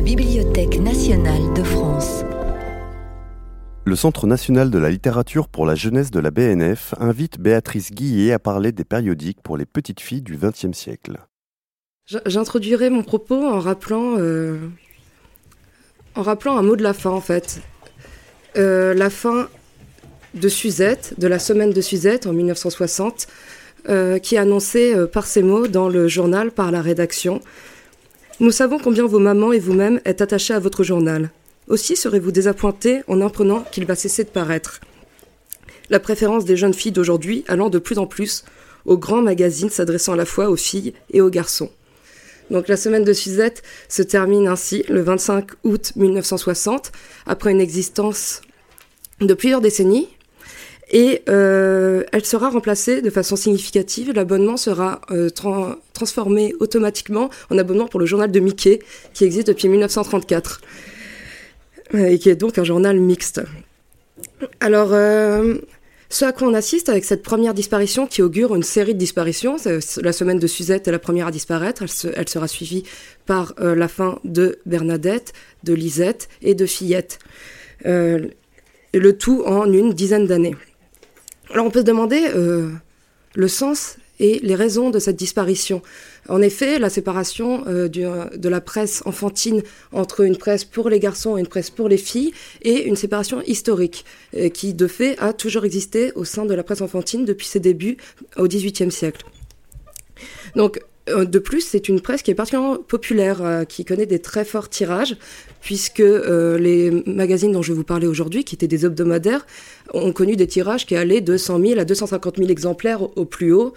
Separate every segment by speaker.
Speaker 1: la Bibliothèque nationale de France.
Speaker 2: Le Centre national de la littérature pour la jeunesse de la BNF invite Béatrice Guillet à parler des périodiques pour les petites filles du XXe siècle.
Speaker 3: J'introduirai mon propos en rappelant, euh, en rappelant un mot de la fin en fait. Euh, la fin de Suzette, de la semaine de Suzette en 1960, euh, qui est annoncée par ces mots dans le journal par la rédaction. Nous savons combien vos mamans et vous-même êtes attachés à votre journal. Aussi serez-vous désappointés en apprenant qu'il va cesser de paraître. La préférence des jeunes filles d'aujourd'hui allant de plus en plus aux grands magazines s'adressant à la fois aux filles et aux garçons. Donc la semaine de Suzette se termine ainsi le 25 août 1960, après une existence de plusieurs décennies. Et euh, elle sera remplacée de façon significative. L'abonnement sera euh, transformé automatiquement en abonnement pour le journal de Mickey, qui existe depuis 1934, et qui est donc un journal mixte. Alors, euh, ce à quoi on assiste avec cette première disparition qui augure une série de disparitions, la semaine de Suzette est la première à disparaître, elle, sera suivie par euh, la fin de Bernadette, de Lisette et de Fillette. Euh, le tout en une dizaine d'années. Alors on peut se demander euh, le sens et les raisons de cette disparition. En effet, la séparation euh, de la presse enfantine entre une presse pour les garçons et une presse pour les filles est une séparation historique euh, qui, de fait, a toujours existé au sein de la presse enfantine depuis ses débuts au XVIIIe siècle. Donc, de plus, c'est une presse qui est particulièrement populaire, qui connaît des très forts tirages, puisque les magazines dont je vais vous parler aujourd'hui, qui étaient des hebdomadaires, ont connu des tirages qui allaient de 100 000 à 250 000 exemplaires au plus haut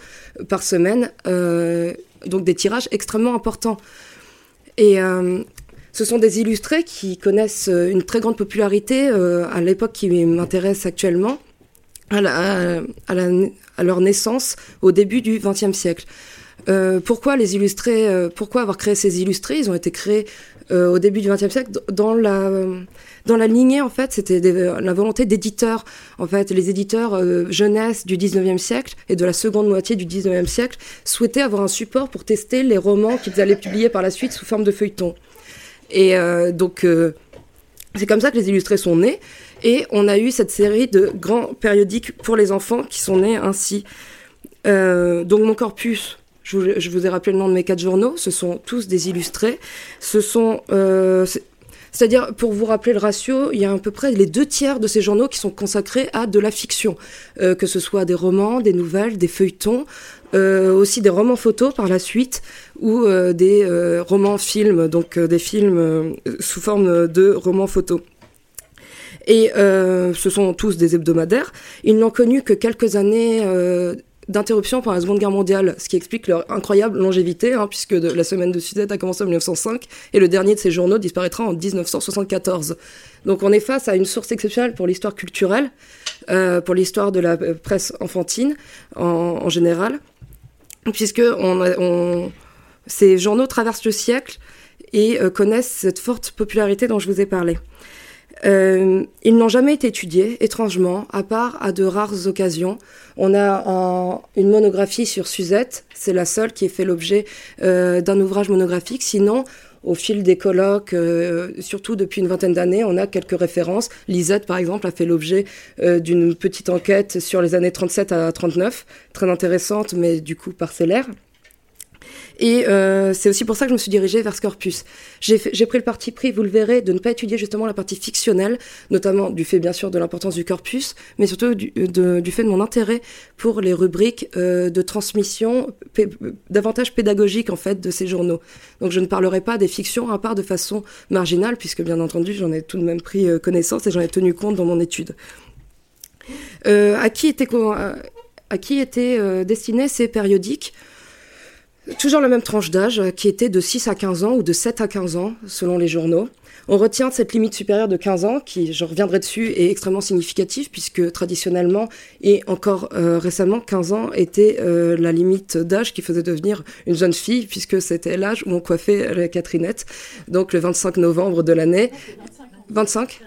Speaker 3: par semaine donc des tirages extrêmement importants. Et euh, ce sont des illustrés qui connaissent euh, une très grande popularité euh, à l'époque qui m'intéresse actuellement, à, leur naissance au début du XXe siècle. pourquoi les illustrés Pourquoi avoir créé ces illustrés? Ils ont été créés au début du XXe siècle dans la dans la lignée, en fait, c'était la volonté d'éditeurs. En fait, les éditeurs euh, jeunesse du 19e siècle et de la seconde moitié du 19e siècle souhaitaient avoir un support pour tester les romans qu'ils allaient publier par la suite sous forme de feuilleton. Et euh, donc, euh, c'est comme ça que les illustrés sont nés. Et on a eu cette série de grands périodiques pour les enfants qui sont nés ainsi. donc, mon corpus, je vous, ai rappelé le nom de mes quatre journaux, ce sont tous des illustrés. Sont c'est-à-dire, pour vous rappeler le ratio, il y a à peu près les deux tiers de ces journaux qui sont consacrés à de la fiction, euh, que ce soit des romans, des nouvelles, des feuilletons, euh, aussi des romans photos par la suite, ou euh, des romans films, donc des films sous forme de romans photos. Et ce sont tous des hebdomadaires. Ils n'ont connu que quelques années d'interruption pendant la Seconde Guerre mondiale, ce qui explique leur incroyable longévité, hein, puisque la semaine de Suzette a commencé en 1905 et le dernier de ces journaux disparaîtra en 1974. Donc on est face à une source exceptionnelle pour l'histoire culturelle, euh, pour l'histoire de la euh, presse enfantine en, général, puisque ces journaux traversent le siècle et euh, connaissent cette forte popularité dont je vous ai parlé. Euh, ils n'ont jamais été étudiés, étrangement, à part à de rares occasions. On a une monographie sur Suzette, c'est la seule qui ait fait l'objet euh, d'un ouvrage monographique. Sinon, au fil des colloques, euh, surtout depuis une vingtaine d'années, on a quelques références. Lisette, par exemple, a fait l'objet d'une petite enquête sur les années 37 à 39, très intéressante, mais du coup parcellaire. Et euh, c'est aussi pour ça que je me suis dirigée vers Scorpus. J'ai pris le parti pris, vous le verrez, de ne pas étudier justement la partie fictionnelle, notamment du fait bien sûr de l'importance du corpus, mais surtout du, du, fait de mon intérêt pour les rubriques euh, de transmission davantage pédagogique en fait de ces journaux. Donc je ne parlerai pas des fictions à part de façon marginale, puisque bien entendu j'en ai tout de même pris euh, connaissance et j'en ai tenu compte dans mon étude. Euh, à qui étaient à qui étaient destinés ces périodiques? Toujours la même tranche d'âge, euh, qui était de 6 à 15 ans ou de 7 à 15 ans, selon les journaux. On retient cette limite supérieure de 15 ans, qui, je reviendrai dessus, est extrêmement significative, puisque traditionnellement et encore euh, récemment, 15 ans était euh, la limite d'âge qui faisait devenir une jeune fille, puisque c'était l'âge où on coiffait la Catherinette, donc le 25 novembre de l'année. 25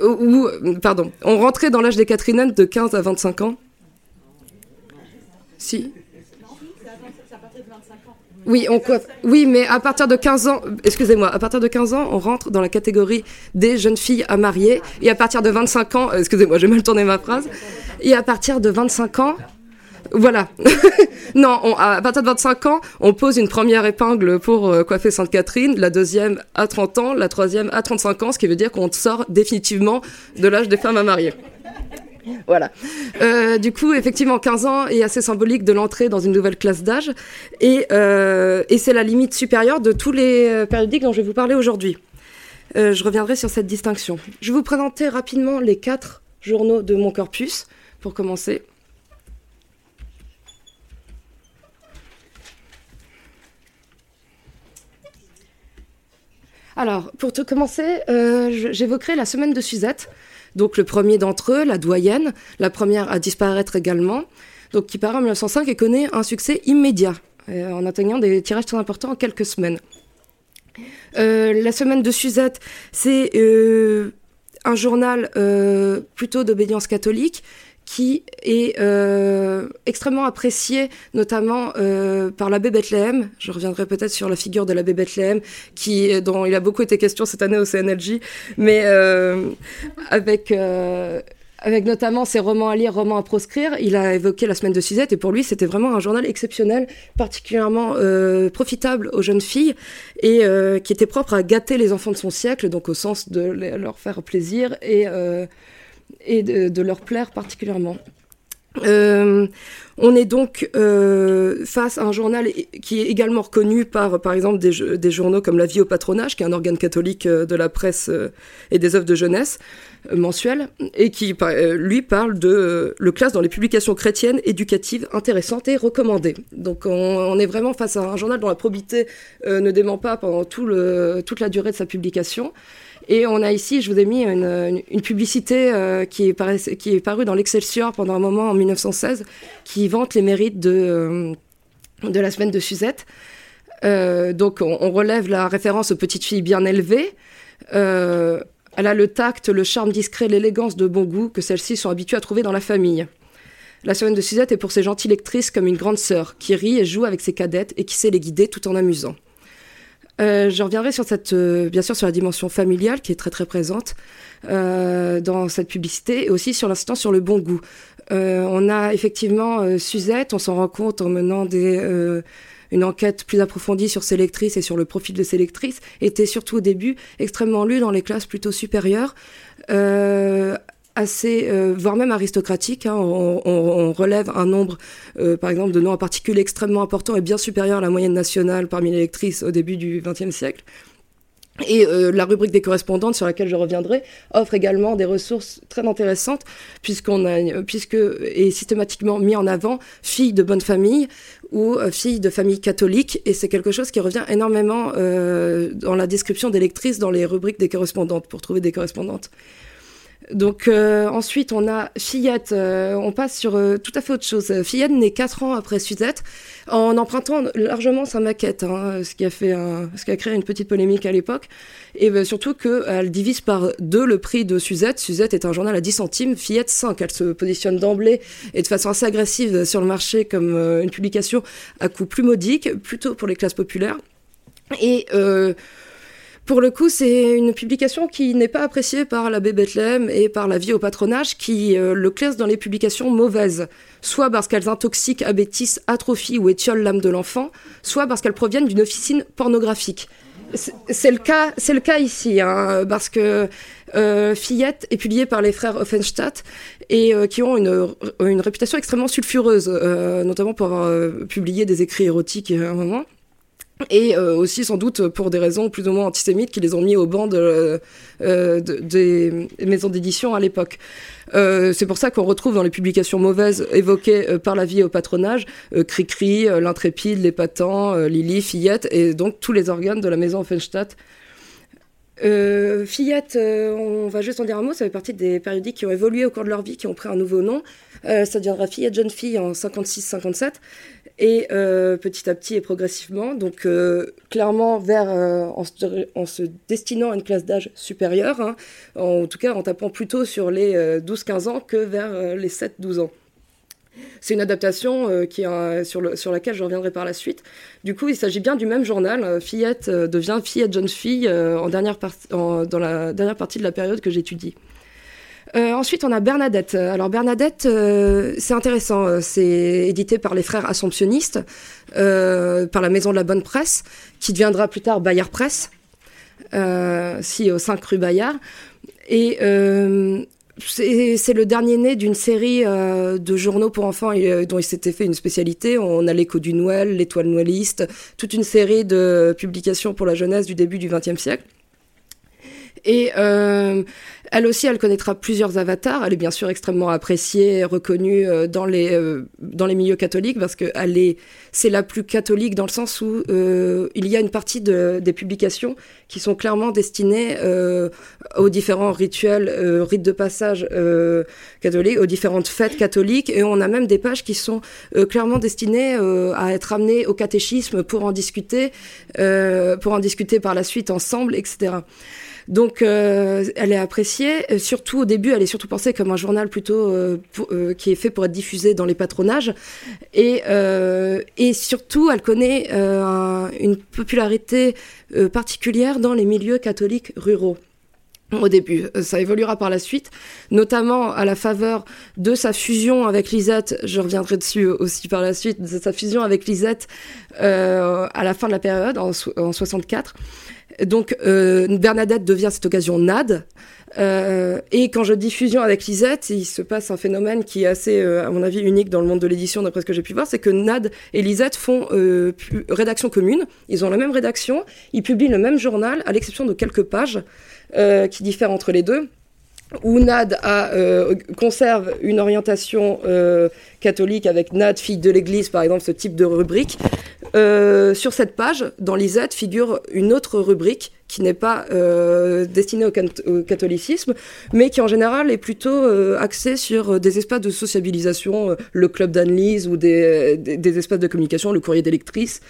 Speaker 3: ou, pardon, on rentrait dans l'âge des Catherinettes de 15 à 25 ans? Si Oui, on oui, mais à partir de 15 ans, excusez-moi, à partir de 15 ans, on rentre dans la catégorie des jeunes filles à marier. Et à partir de 25 ans, excusez-moi, j'ai mal tourné ma phrase. Et à partir de 25 ans, voilà. non, à partir de 25 ans, on pose une première épingle pour euh, coiffer Sainte-Catherine, la deuxième à 30 ans, la troisième à 35 ans, ce qui veut dire qu'on sort définitivement de l'âge des femmes à marier. Voilà. Euh, du coup, effectivement, 15 ans est assez symbolique de l'entrée dans une nouvelle classe d'âge. Et, euh, c'est la limite supérieure de tous les périodiques dont je vais vous parler aujourd'hui. je reviendrai sur cette distinction. Je vais vous présenter rapidement les quatre journaux de mon corpus, pour commencer. Alors, pour tout commencer, euh, j'évoquerai la semaine de Suzette. Donc, le premier d'entre eux, la doyenne, la première à disparaître également, donc qui paraît en 1905 et connaît un succès immédiat, euh, en atteignant des tirages très importants en quelques semaines. Euh, la semaine de Suzette, c'est un journal plutôt d'obédience catholique qui est euh, extrêmement apprécié, notamment euh, par l'abbé Bethléem. Je reviendrai peut-être sur la figure de l'abbé Bethléem, qui, dont il a beaucoup été question cette année au CNLJ, mais euh, avec avec notamment ses romans à lire, romans à proscrire. Il a évoqué la semaine de Suzette et pour lui, c'était vraiment un journal exceptionnel, particulièrement profitable aux jeunes filles et qui était propre à gâter les enfants de son siècle, donc au sens de leur faire plaisir et et de, leur plaire particulièrement. Euh, on est donc euh, face à un journal qui est également reconnu par, par exemple, des, journaux comme La Vie au patronage, qui est un organe catholique euh, de la presse et des œuvres de jeunesse mensuelles, et qui, lui, parle de le classe dans les publications chrétiennes éducatives intéressantes et recommandées. Donc, on, est vraiment face à un journal dont la probité ne dément pas pendant toute la durée de sa publication. Et on a ici, je vous ai mis une, publicité euh, qui, est parue dans l'Excelsior pendant un moment en 1916, qui vante les mérites de, euh, la semaine de Suzette. Euh, donc on, relève la référence aux petites filles bien élevées. elle a le tact, le charme discret, l'élégance de bon goût que celles-ci sont habituées à trouver dans la famille. La semaine de Suzette est pour ses gentilles lectrices comme une grande sœur qui rit et joue avec ses cadettes et qui sait les guider tout en amusant. Euh, je reviendrai sur cette, euh, bien sûr, sur la dimension familiale qui est très très présente euh, dans cette publicité et aussi sur l'instant sur le bon goût. on a effectivement Suzette, on s'en rend compte en menant des une enquête plus approfondie sur ses lectrices et sur le profil de ses lectrices, était surtout au début extrêmement lue dans les classes plutôt supérieures, assez, euh, voire même aristocratique. Hein. On, relève un nombre, euh, par exemple, de noms en particulier extrêmement important et bien supérieur à la moyenne nationale parmi les lectrices au début du XXe siècle. Et euh, la rubrique des correspondantes, sur laquelle je reviendrai, offre également des ressources très intéressantes, puisqu'on a, puisque est systématiquement mis en avant filles de bonne famille ou filles de famille catholique, et c'est quelque chose qui revient énormément dans la description des lectrices dans les rubriques des correspondantes, pour trouver des correspondantes. Donc euh, ensuite, on a Fillette. Euh, on passe sur euh, tout à fait autre chose. Fillette naît 4 ans après Suzette, en empruntant largement sa maquette, hein, ce, qui a fait ce qui a créé une petite polémique à l'époque. Et ben, surtout qu'elle divise par deux le prix de Suzette. Suzette est un journal à 10 centimes, Fillette 5. Elle se positionne d'emblée et de façon assez agressive sur le marché comme une publication à coût plus modique, plutôt pour les classes populaires. Et pour le coup, c'est une publication qui n'est pas appréciée par l'abbé Bethléem et par la vie au patronage, qui euh, le classe dans les publications mauvaises, soit parce qu'elles intoxiquent, abêtissent, atrophient ou étiolent l'âme de l'enfant, soit parce qu'elles proviennent d'une officine pornographique. C'est le cas, ici, hein, parce que euh, Fillette est publié par les frères Offenstadt et euh, qui ont une, une, réputation extrêmement sulfureuse, notamment pour avoir publié des écrits érotiques à un moment et euh, aussi sans doute pour des raisons plus ou moins antisémites qui les ont mis au banc de, euh, des maisons d'édition à l'époque. Euh, c'est pour ça qu'on retrouve dans les publications mauvaises évoquées par la vie au patronage Cricri, l'Intrépide, l'Épatant, Lily, Fillette et donc tous les organes de la maison Offenstadt. Fillette, on va juste en dire un mot, ça fait partie des périodiques qui ont évolué au cours de leur vie, qui ont pris un nouveau nom. ça deviendra Fillette Jeune Fille en 56-57 et euh, petit à petit et progressivement, donc euh, clairement vers euh, en, se, destinant à une classe d'âge supérieure, hein, en, tout cas en tapant plutôt sur les 12-15 ans que vers les 7-12 ans. C'est une adaptation qui sur, le, sur, laquelle je reviendrai par la suite. Du coup, il s'agit bien du même journal. Fillette devient fillette jeune fille en dernière dans la dernière partie de la période que j'étudie. Euh, ensuite, on a Bernadette. Alors Bernadette, euh, c'est intéressant. Euh, c'est édité par les frères Assomptionnistes, par la Maison de la Bonne Presse, qui deviendra plus tard Bayard Presse, si au 5 rue Bayard. Et c'est le dernier né d'une série de journaux pour enfants dont il s'était fait une spécialité. On a l'écho du Noël, l'étoile noëliste, toute une série de publications pour la jeunesse du début du XXe siècle. Euh, elle aussi, elle connaîtra plusieurs avatars. Elle est bien sûr extrêmement appréciée reconnue euh, dans les euh, dans les milieux catholiques parce que elle est c'est la plus catholique dans le sens où euh, il y a une partie de, des publications qui sont clairement destinées aux différents rituels, rites de passage catholiques, aux différentes fêtes catholiques, et on a même des pages qui sont clairement destinées à être amenées au catéchisme pour en discuter, pour en discuter par la suite ensemble, etc. Donc, euh, elle est appréciée. Euh, surtout au début, elle est surtout pensée comme un journal plutôt euh, qui est fait pour être diffusé dans les patronages. Et, surtout, elle connaît une popularité particulière dans les milieux catholiques ruraux au début. Ça évoluera par la suite, notamment à la faveur de sa fusion avec Lisette, je reviendrai dessus aussi par la suite, de sa fusion avec Lisette à la fin de la période, en, en 64. Donc euh, Bernadette devient cette occasion NAD. Euh, et quand je dis avec Lisette, il se passe un phénomène qui est assez, euh, à mon avis, unique dans le monde de l'édition, d'après ce que j'ai pu voir, c'est que Nad et Lisette font rédaction commune. Ils ont la même rédaction, ils publient le même journal, à l'exception de quelques pages qui diffèrent entre les deux où Nad conserve une orientation catholique avec Nad, fille de l'Église, par exemple, ce type de rubrique. Euh, sur cette page, dans l'ISET, figure une autre rubrique qui n'est pas destinée au, catholicisme, mais qui en général est plutôt axée sur des espaces de sociabilisation, le club d'Anne-Lise ou des, espaces de communication, le courrier d'électrice.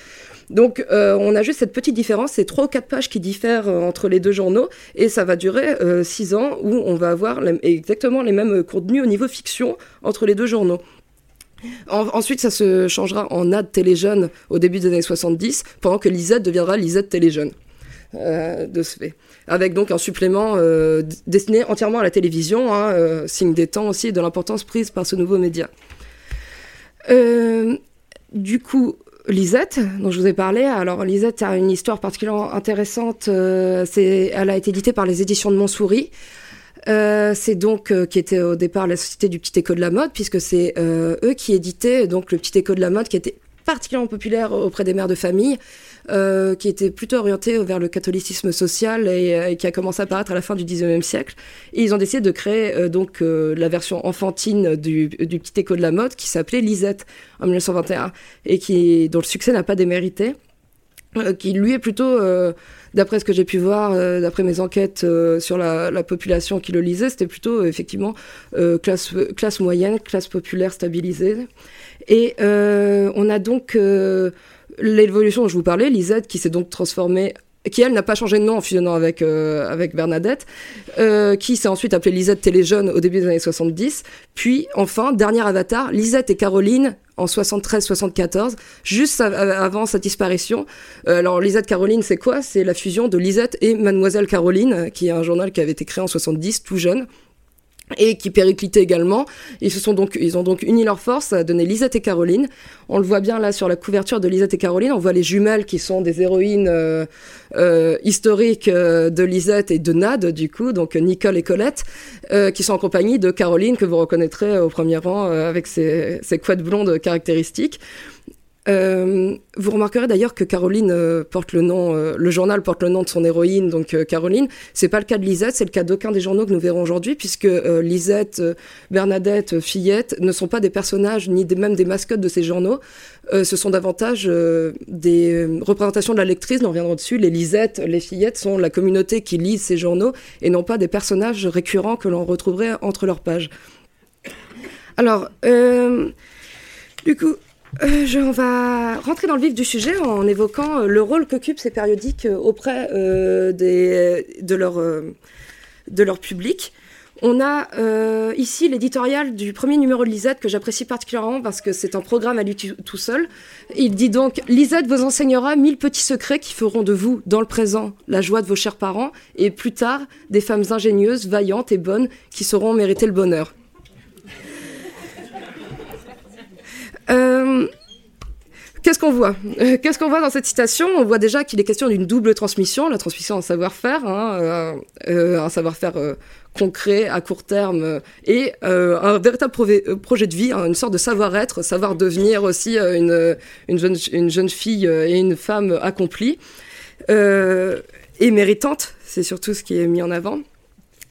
Speaker 3: Donc euh, on a juste cette petite différence, c'est trois ou quatre pages qui diffèrent euh, entre les deux journaux, et ça va durer euh, six ans où on va avoir exactement les mêmes contenus au niveau fiction entre les deux journaux. Ensuite, ça se changera en ad téléjeune au début des années 70, pendant que Lisette deviendra Lisette téléjeune. de ce fait. Avec donc un supplément destiné entièrement à la télévision, hein, signe des temps aussi et de l'importance prise par ce nouveau média. du coup, Lisette, dont je vous ai parlé. Alors Lisette a une histoire particulièrement intéressante. Euh, elle a été éditée par les éditions de Montsouris. Euh, c'est donc euh, qui était au départ la société du Petit Écho de la mode, puisque c'est eux qui éditaient donc le Petit Écho de la mode, qui était particulièrement populaire auprès des mères de famille. Euh, qui était plutôt orienté vers le catholicisme social et, qui a commencé à apparaître à la fin du 19e siècle. Et ils ont décidé de créer euh, donc euh, la version enfantine du, du, petit écho de la mode qui s'appelait Lisette en 1921 et qui dont le succès n'a pas démérité. Qui lui est plutôt, d'après ce que j'ai pu voir, d'après mes enquêtes sur la, la, population qui le lisait, c'était plutôt effectivement classe, classe moyenne, classe populaire stabilisée. Et on a donc l'évolution dont je vous parlais, Lisette, qui s'est donc transformée qui elle n'a pas changé de nom en fusionnant avec euh, avec Bernadette, euh, qui s'est ensuite appelée Lisette Téléjeune au début des années 70, puis enfin dernier avatar Lisette et Caroline en 73-74, juste avant sa disparition. Euh, alors Lisette Caroline, c'est quoi? C'est la fusion de Lisette et Mademoiselle Caroline, qui est un journal qui avait été créé en 70, tout jeune, et qui périclitaient également. Ils se sont donc, ils ont donc uni leurs forces à donner Lisette et Caroline. On le voit bien là sur la couverture de Lisette et Caroline. On voit les jumelles qui sont des héroïnes euh, euh, historiques euh, de Lisette et de Nad, du coup, donc Nicole et Colette, qui sont en compagnie de Caroline que vous reconnaîtrez au premier rang avec ses, ses couettes blondes caractéristiques. Euh, vous remarquerez d'ailleurs que Caroline euh, porte le nom, euh, le journal porte le nom de son héroïne, donc Caroline. C'est pas le cas de Lisette, c'est le cas d'aucun des journaux que nous verrons aujourd'hui, puisque Lisette, Bernadette, Fillette ne sont pas des personnages ni même des mascottes de ces journaux. ce sont davantage des représentations de la lectrice. Nous reviendrons dessus. Les Lisettes, les Fillettes sont la communauté qui lit ces journaux et non pas des personnages récurrents que l'on retrouverait entre leurs pages. Alors, du coup. Euh, on va rentrer dans le vif du sujet en évoquant euh, le rôle qu'occupent ces périodiques euh, auprès de, leur, de leur public. On a ici l'éditorial du premier numéro de Lisette que j'apprécie particulièrement parce que c'est un programme à lui tout seul. Il dit donc Lisette vous enseignera mille petits secrets qui feront de vous, dans le présent, la joie de vos chers parents et plus tard, des femmes ingénieuses, vaillantes et bonnes qui sauront mériter le bonheur. Euh, Qu'est-ce qu'on voit euh, Qu'est-ce qu'on voit dans cette citation? On voit déjà qu'il est question d'une double transmission, la transmission en savoir-faire, hein, euh, un savoir-faire concret à court terme et un véritable projet de vie, hein, une sorte de savoir-être, savoir devenir aussi une, jeune, une jeune fille et une femme accomplie et méritante. C'est surtout ce qui est mis en avant.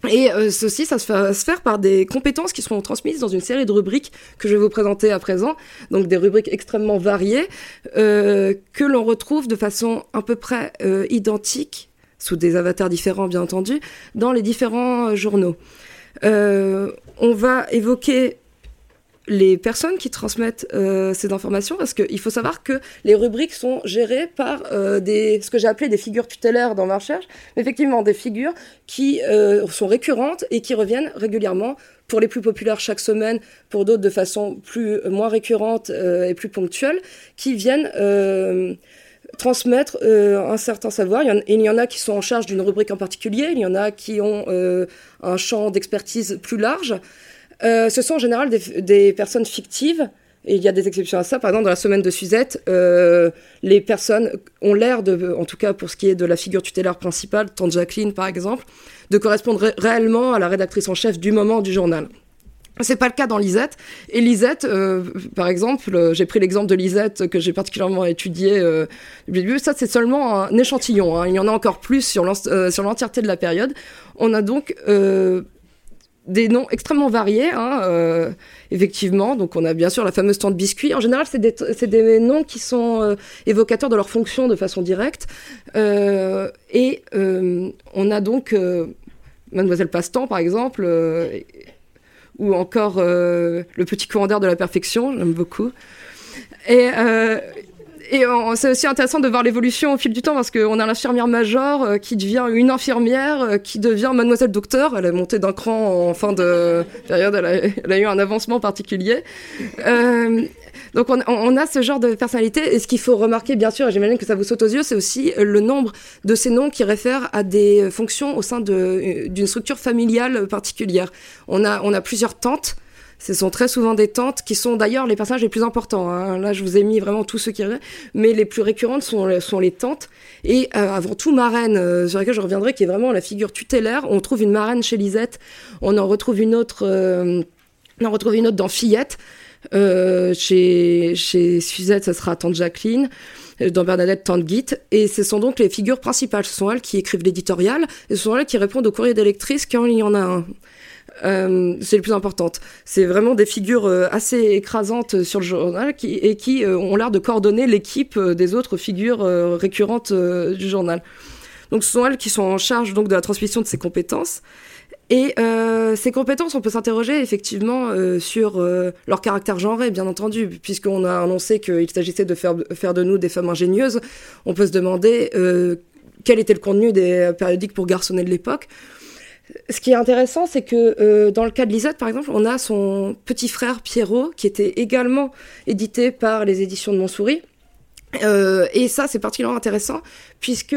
Speaker 3: Et euh, ceci, ça se fait se faire par des compétences qui seront transmises dans une série de rubriques que je vais vous présenter à présent. Donc des rubriques extrêmement variées euh, que l'on retrouve de façon à peu près euh, identique, sous des avatars différents bien entendu, dans les différents euh, journaux. Euh, on va évoquer les personnes qui transmettent euh, ces informations, parce qu'il faut savoir que les rubriques sont gérées par euh, des, ce que j'ai appelé des figures tutélaires dans ma recherche, mais effectivement des figures qui euh, sont récurrentes et qui reviennent régulièrement, pour les plus populaires chaque semaine, pour d'autres de façon plus moins récurrente et plus ponctuelle, qui viennent transmettre un certain savoir. Il y, en, il y, en, a qui sont en charge d'une rubrique en particulier, il y en a qui ont un champ d'expertise plus large. Euh, ce sont en général des, personnes fictives. Et il y a des exceptions à ça. Par exemple, dans la semaine de Suzette, euh, les personnes ont l'air de, en tout cas pour ce qui est de la figure tutélaire principale, tante Jacqueline par exemple, de correspondre ré réellement à la rédactrice en chef du moment du journal. C'est pas le cas dans Lisette. Et Lisette, euh, par exemple, j'ai pris l'exemple de Lisette que j'ai particulièrement étudié. Ça, c'est seulement un échantillon. Hein. Il y en a encore plus sur l'entièreté de la période. On a donc des noms extrêmement variés, hein, euh, effectivement. Donc, on a bien sûr la fameuse tante biscuit. En général, c'est des, noms qui sont euh, évocateurs de leur fonction de façon directe. Euh, et on a donc Mademoiselle Pastan, par exemple, ou encore le petit commandeur de la perfection, j'aime beaucoup. Et c'est aussi intéressant de voir l'évolution au fil du temps parce qu'on a l'infirmière major euh, qui devient une infirmière, euh, qui devient mademoiselle docteur. Elle est montée d'un cran en fin de période, elle a, eu un avancement particulier. Euh, donc on, on, a ce genre de personnalité. Et ce qu'il faut remarquer, bien sûr, et j'imagine que ça vous saute aux yeux, c'est aussi le nombre de ces noms qui réfèrent à des fonctions au sein d'une structure familiale particulière. On a, on a plusieurs tantes ce sont très souvent des tantes qui sont d'ailleurs les personnages les plus importants. Hein. Là, je vous ai mis vraiment tous ceux qui mais les plus récurrentes sont, sont les tantes. Et euh, avant tout, marraine, euh, sur laquelle je reviendrai, qui est vraiment la figure tutélaire. On trouve une marraine chez Lisette, on en retrouve une autre, euh, on en retrouve une autre dans Fillette. chez, chez Suzette, ça sera Tante Jacqueline dans Bernadette Tante Guit, et ce sont donc les figures principales. Ce sont elles qui écrivent l'éditorial, et ce sont elles qui répondent au courrier d'électrice quand il y en a un. Euh, c'est le plus importante. C'est vraiment des figures euh, assez écrasantes sur le journal et qui euh, ont l'air de coordonner l'équipe des autres figures récurrentes du journal. Donc ce sont elles qui sont en charge donc de la transmission de ces compétences. Et euh, ces compétences, on peut s'interroger effectivement euh, sur euh, leur caractère genré, bien entendu, puisqu'on a annoncé qu'il s'agissait de faire, faire de nous des femmes ingénieuses. On peut se demander quel était le contenu des périodiques pour garçonner de l'époque ce qui est intéressant, c'est que euh, dans le cas de Lisette, par exemple, on a son petit frère Pierrot, qui était également édité par les éditions de Montsouris. Euh, et ça, c'est particulièrement intéressant puisque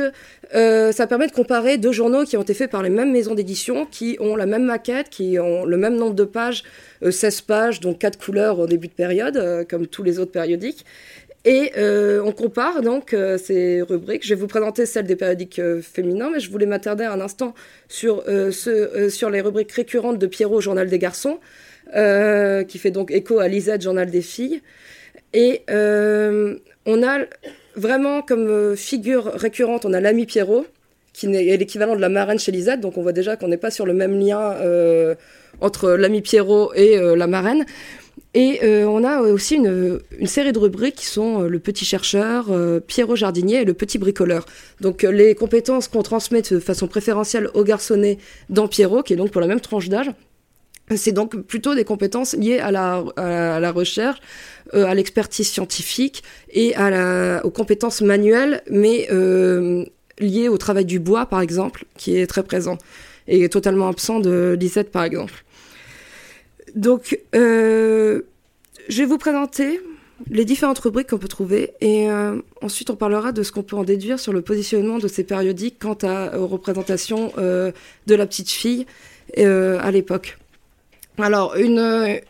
Speaker 3: euh, ça permet de comparer deux journaux qui ont été faits par les mêmes maisons d'édition, qui ont la même maquette, qui ont le même nombre de pages, 16 pages, donc quatre couleurs au début de période, comme tous les autres périodiques. Et euh, on compare donc euh, ces rubriques. Je vais vous présenter celle des périodiques euh, féminins, mais je voulais m'attarder un instant sur, sur les rubriques récurrentes de Pierrot, Journal des garçons, qui fait donc écho à Lisette, Journal des filles. Et on a vraiment comme figure récurrente, on a l'ami Pierrot, qui est l'équivalent de la marraine chez Lisette, donc on voit déjà qu'on n'est pas sur le même lien entre l'ami Pierrot et la marraine. Et euh, on a aussi une, série de rubriques qui sont euh, le petit chercheur, euh, Pierrot jardinier et le petit bricoleur. Donc les compétences qu'on transmet de façon préférentielle au garçonnet dans Pierrot, qui est donc pour la même tranche d'âge, c'est donc plutôt des compétences liées à la, recherche, euh, à l'expertise scientifique et aux compétences manuelles, mais euh, liées au travail du bois, par exemple, qui est très présent. est totalement absent de Lisette, par exemple. Donc, je vais vous présenter les différentes rubriques qu'on peut trouver et ensuite on parlera de ce qu'on peut en déduire sur le positionnement de ces périodiques quant à, aux représentations de la petite fille à l'époque. Alors, une,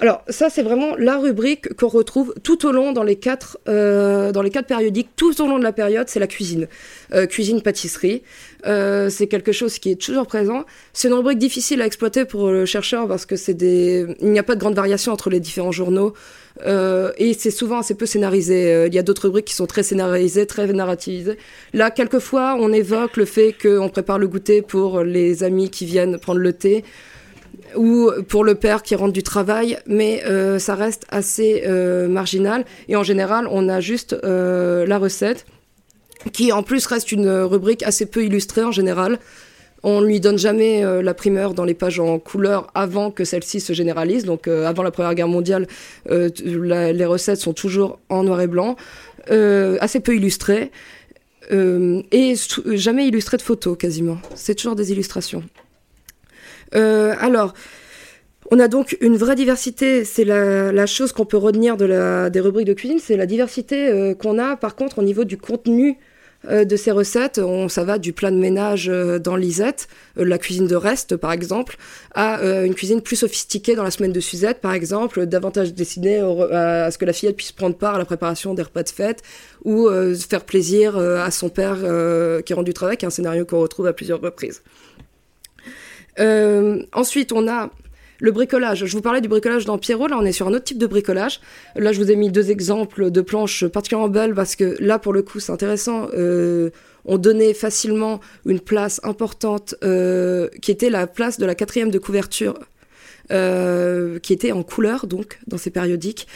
Speaker 3: alors ça c'est vraiment la rubrique qu'on retrouve tout au long dans les quatre euh, dans les quatre périodiques, tout au long de la période, c'est la cuisine, euh, cuisine pâtisserie. Euh, c'est quelque chose qui est toujours présent. C'est une rubrique difficile à exploiter pour le chercheur parce que c'est des il n'y a pas de grande variation entre les différents journaux et c'est souvent assez peu scénarisé. il y a d'autres rubriques qui sont très scénarisées, très narrativisées. Là, quelquefois, on évoque le fait qu'on prépare le goûter pour les amis qui viennent prendre le thé ou pour le père qui rentre du travail, mais euh, ça reste assez euh, marginal. Et en général, on a juste euh, la recette, qui en plus reste une rubrique assez peu illustrée en général. On ne lui donne jamais la primeur dans les pages en couleur avant que celle-ci se généralise. Donc avant la Première Guerre mondiale, les recettes sont toujours en noir et blanc, assez peu illustrées. et jamais illustrées de photos quasiment. C'est toujours des illustrations. Euh, alors, on a donc une vraie diversité, c'est la, chose qu'on peut retenir des rubriques de cuisine, c'est la diversité euh, qu'on a par contre au niveau du contenu euh, de ces recettes. On, ça va du plat de ménage dans Lisette, la cuisine de reste par exemple, à une cuisine plus sophistiquée dans la semaine de Suzette par exemple, davantage destinée à, ce que la fillette puisse prendre part à la préparation des repas de fête ou faire plaisir à son père qui rend du travail, qui est un scénario qu'on retrouve à plusieurs reprises. Euh, ensuite, on a le bricolage. Je vous parlais du bricolage dans Pierrot. Là, on est sur un autre type de bricolage. Là, je vous ai mis deux exemples de planches particulièrement belles parce que là, pour le coup, c'est intéressant. Euh, on donnait facilement une place importante euh, qui était la place de la quatrième de couverture, qui était en couleur, donc, dans ces périodiques.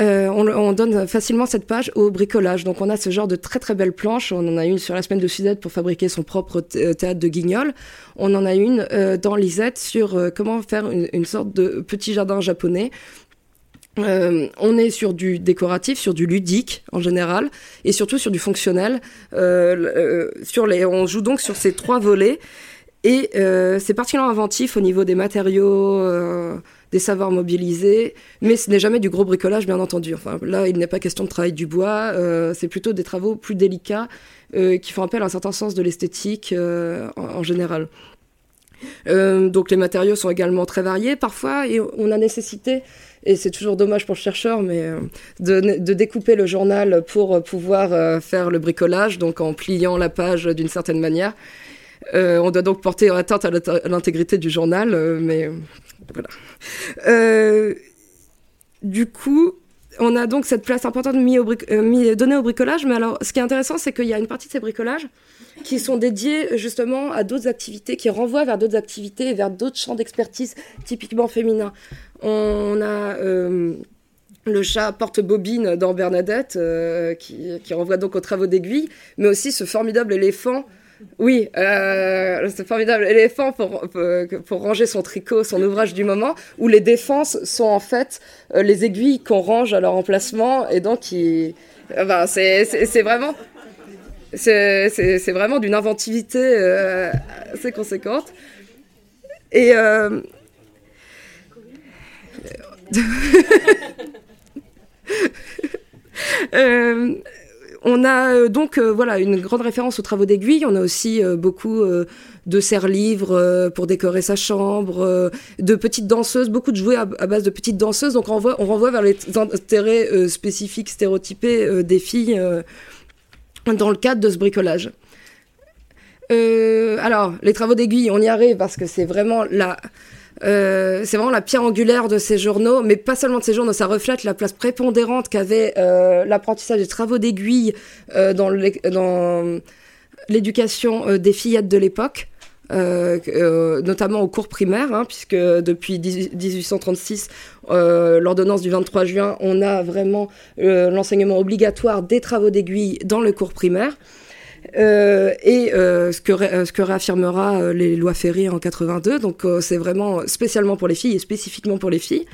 Speaker 3: Euh, on, donne facilement cette page au bricolage. Donc on a ce genre de très très belles planches. On en a une sur la semaine de Suzette pour fabriquer son propre euh, théâtre de guignol. On en a une euh, dans Lisette sur comment faire une, sorte de petit jardin japonais. on est sur du décoratif, sur du ludique en général, et surtout sur du fonctionnel. sur les, on joue donc sur ces trois volets, et c'est particulièrement inventif au niveau des matériaux des savoirs mobilisés, mais ce n'est jamais du gros bricolage, bien entendu. Enfin, là, il n'est pas question de travailler du bois, euh, c'est plutôt des travaux plus délicats euh, qui font appel à un certain sens de l'esthétique euh, en, général. donc les matériaux sont également très variés parfois, et on a nécessité et c'est toujours dommage pour le chercheur, mais de, de, découper le journal pour pouvoir faire le bricolage, donc en pliant la page d'une certaine manière. on doit donc porter atteinte à l'intégrité du journal, mais voilà. Euh, du coup, on a donc cette place importante euh, donnée au bricolage. Mais alors, ce qui est intéressant, c'est qu'il y a une partie de ces bricolages qui sont dédiés justement à d'autres activités, qui renvoient vers d'autres activités et vers d'autres champs d'expertise typiquement féminins. On a euh, le chat porte-bobine dans Bernadette, qui, qui, renvoie donc aux travaux d'aiguille, mais aussi ce formidable éléphant oui, euh, c'est formidable. Éléphant pour, pour, ranger son tricot, son ouvrage du moment, où les défenses sont en fait euh, les aiguilles qu'on range à leur emplacement, et donc il, euh, c'est vraiment, c'est vraiment d'une inventivité euh, assez conséquente. Et euh, on a euh, donc euh, voilà une grande référence aux travaux d'aiguille. On a aussi euh, beaucoup de serre-livres pour décorer sa chambre, de petites danseuses, beaucoup de jouets à, base de petites danseuses. Donc on renvoie, on renvoie vers les intérêts spécifiques, stéréotypés des filles dans le cadre de ce bricolage. alors, les travaux d'aiguille, on y arrive parce que c'est vraiment la, euh, c'est vraiment la pierre angulaire de ces journaux, mais pas seulement de ces journaux, ça reflète la place prépondérante qu'avait euh, l'apprentissage des travaux d'aiguille euh, dans l'éducation des fillettes de l'époque. notamment au cours primaire, hein, puisque depuis 1836, l'ordonnance du 23 juin, on a vraiment l'enseignement obligatoire des travaux d'aiguille dans le cours primaire. Euh, et euh, ce, que ce que réaffirmera euh, les lois Ferry en 82. Donc c'est vraiment spécialement pour les filles et spécifiquement pour les filles.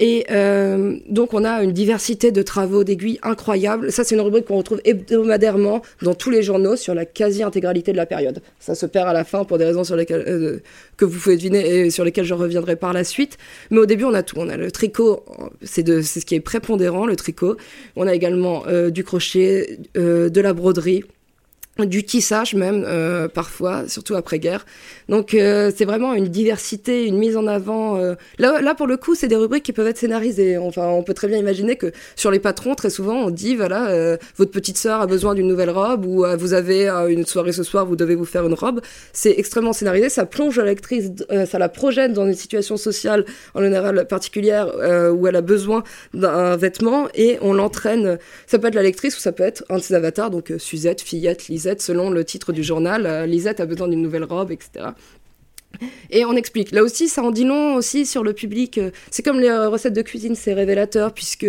Speaker 3: Et euh, donc on a une diversité de travaux d'aiguilles incroyable. Ça c'est une rubrique qu'on retrouve hebdomadairement dans tous les journaux sur la quasi-intégralité de la période. Ça se perd à la fin pour des raisons sur lesquelles, euh, que vous pouvez deviner et sur lesquelles je reviendrai par la suite. Mais au début on a tout. On a le tricot, c'est ce qui est prépondérant, le tricot. On a également euh, du crochet, de la broderie, du tissage même euh, parfois, surtout après-guerre. Donc euh, c'est vraiment une diversité, une mise en avant. Euh. Là, pour le coup, c'est des rubriques qui peuvent être scénarisées. Enfin, on peut très bien imaginer que sur les patrons, très souvent, on dit voilà, votre petite sœur a besoin d'une nouvelle robe ou vous avez une soirée ce soir, vous devez vous faire une robe. C'est extrêmement scénarisé, ça plonge la lectrice, ça la projette dans une situation sociale en général particulière où elle a besoin d'un vêtement et on l'entraîne. Ça peut être la lectrice ou ça peut être un de ses avatars, donc Suzette, Fillette, Lise selon le titre du journal. Euh, Lisette a besoin d'une nouvelle robe, etc. Et on explique. Là aussi, ça en dit long aussi sur le public. C'est comme les euh, recettes de cuisine, c'est révélateur puisque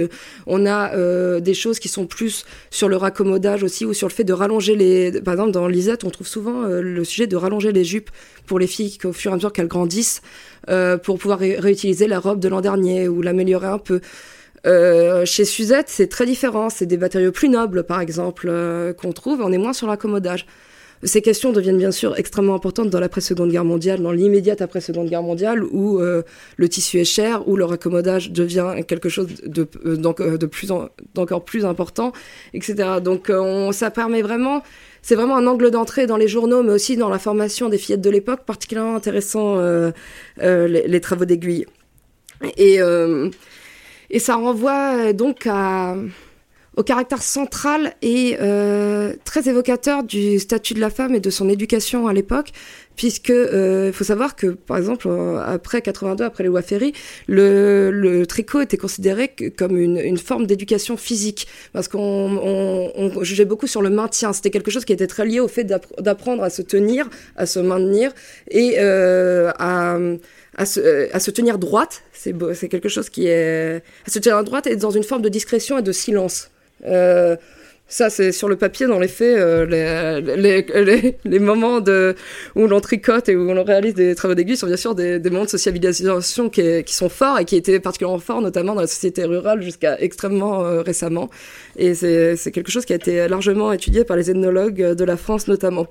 Speaker 3: on a euh, des choses qui sont plus sur le raccommodage aussi ou sur le fait de rallonger les. Par exemple, dans Lisette, on trouve souvent le sujet de rallonger les jupes pour les filles au fur et à mesure qu'elles grandissent pour pouvoir réutiliser la robe de l'an dernier ou l'améliorer un peu. Euh, chez Suzette, c'est très différent. C'est des matériaux plus nobles, par exemple, euh, qu'on trouve. On est moins sur l'accommodage. Ces questions deviennent bien sûr extrêmement importantes dans l'après-seconde guerre mondiale, dans l'immédiate après-seconde guerre mondiale, où euh, le tissu est cher, où le raccommodage devient quelque chose de, plus d'encore plus important, etc. Donc on, ça permet vraiment, c'est vraiment un angle d'entrée dans les journaux, mais aussi dans la formation des fillettes de l'époque, particulièrement intéressant les, les, travaux d'aiguille. Et et ça renvoie euh, donc au caractère central et euh, très évocateur du statut de la femme et de son éducation à l'époque, puisque euh, faut savoir que par exemple après 82, après les lois Ferry, le, tricot était considéré comme une, forme d'éducation physique, parce qu'on jugeait beaucoup sur le maintien. C'était quelque chose qui était très lié au fait d'apprendre à se tenir, à se maintenir et à à se, euh, à se tenir droite. C'est, quelque chose qui est. À se tenir droite et dans une forme de discrétion et de silence. Euh, ça, c'est sur le papier, dans les faits, euh, les, moments où l'on tricote et où on réalise des travaux d'aiguille sont bien sûr des, moments de sociabilisation qui, sont forts et qui étaient particulièrement forts, notamment dans la société rurale jusqu'à extrêmement récemment. Et c'est quelque chose qui a été largement étudié par les ethnologues de la France notamment.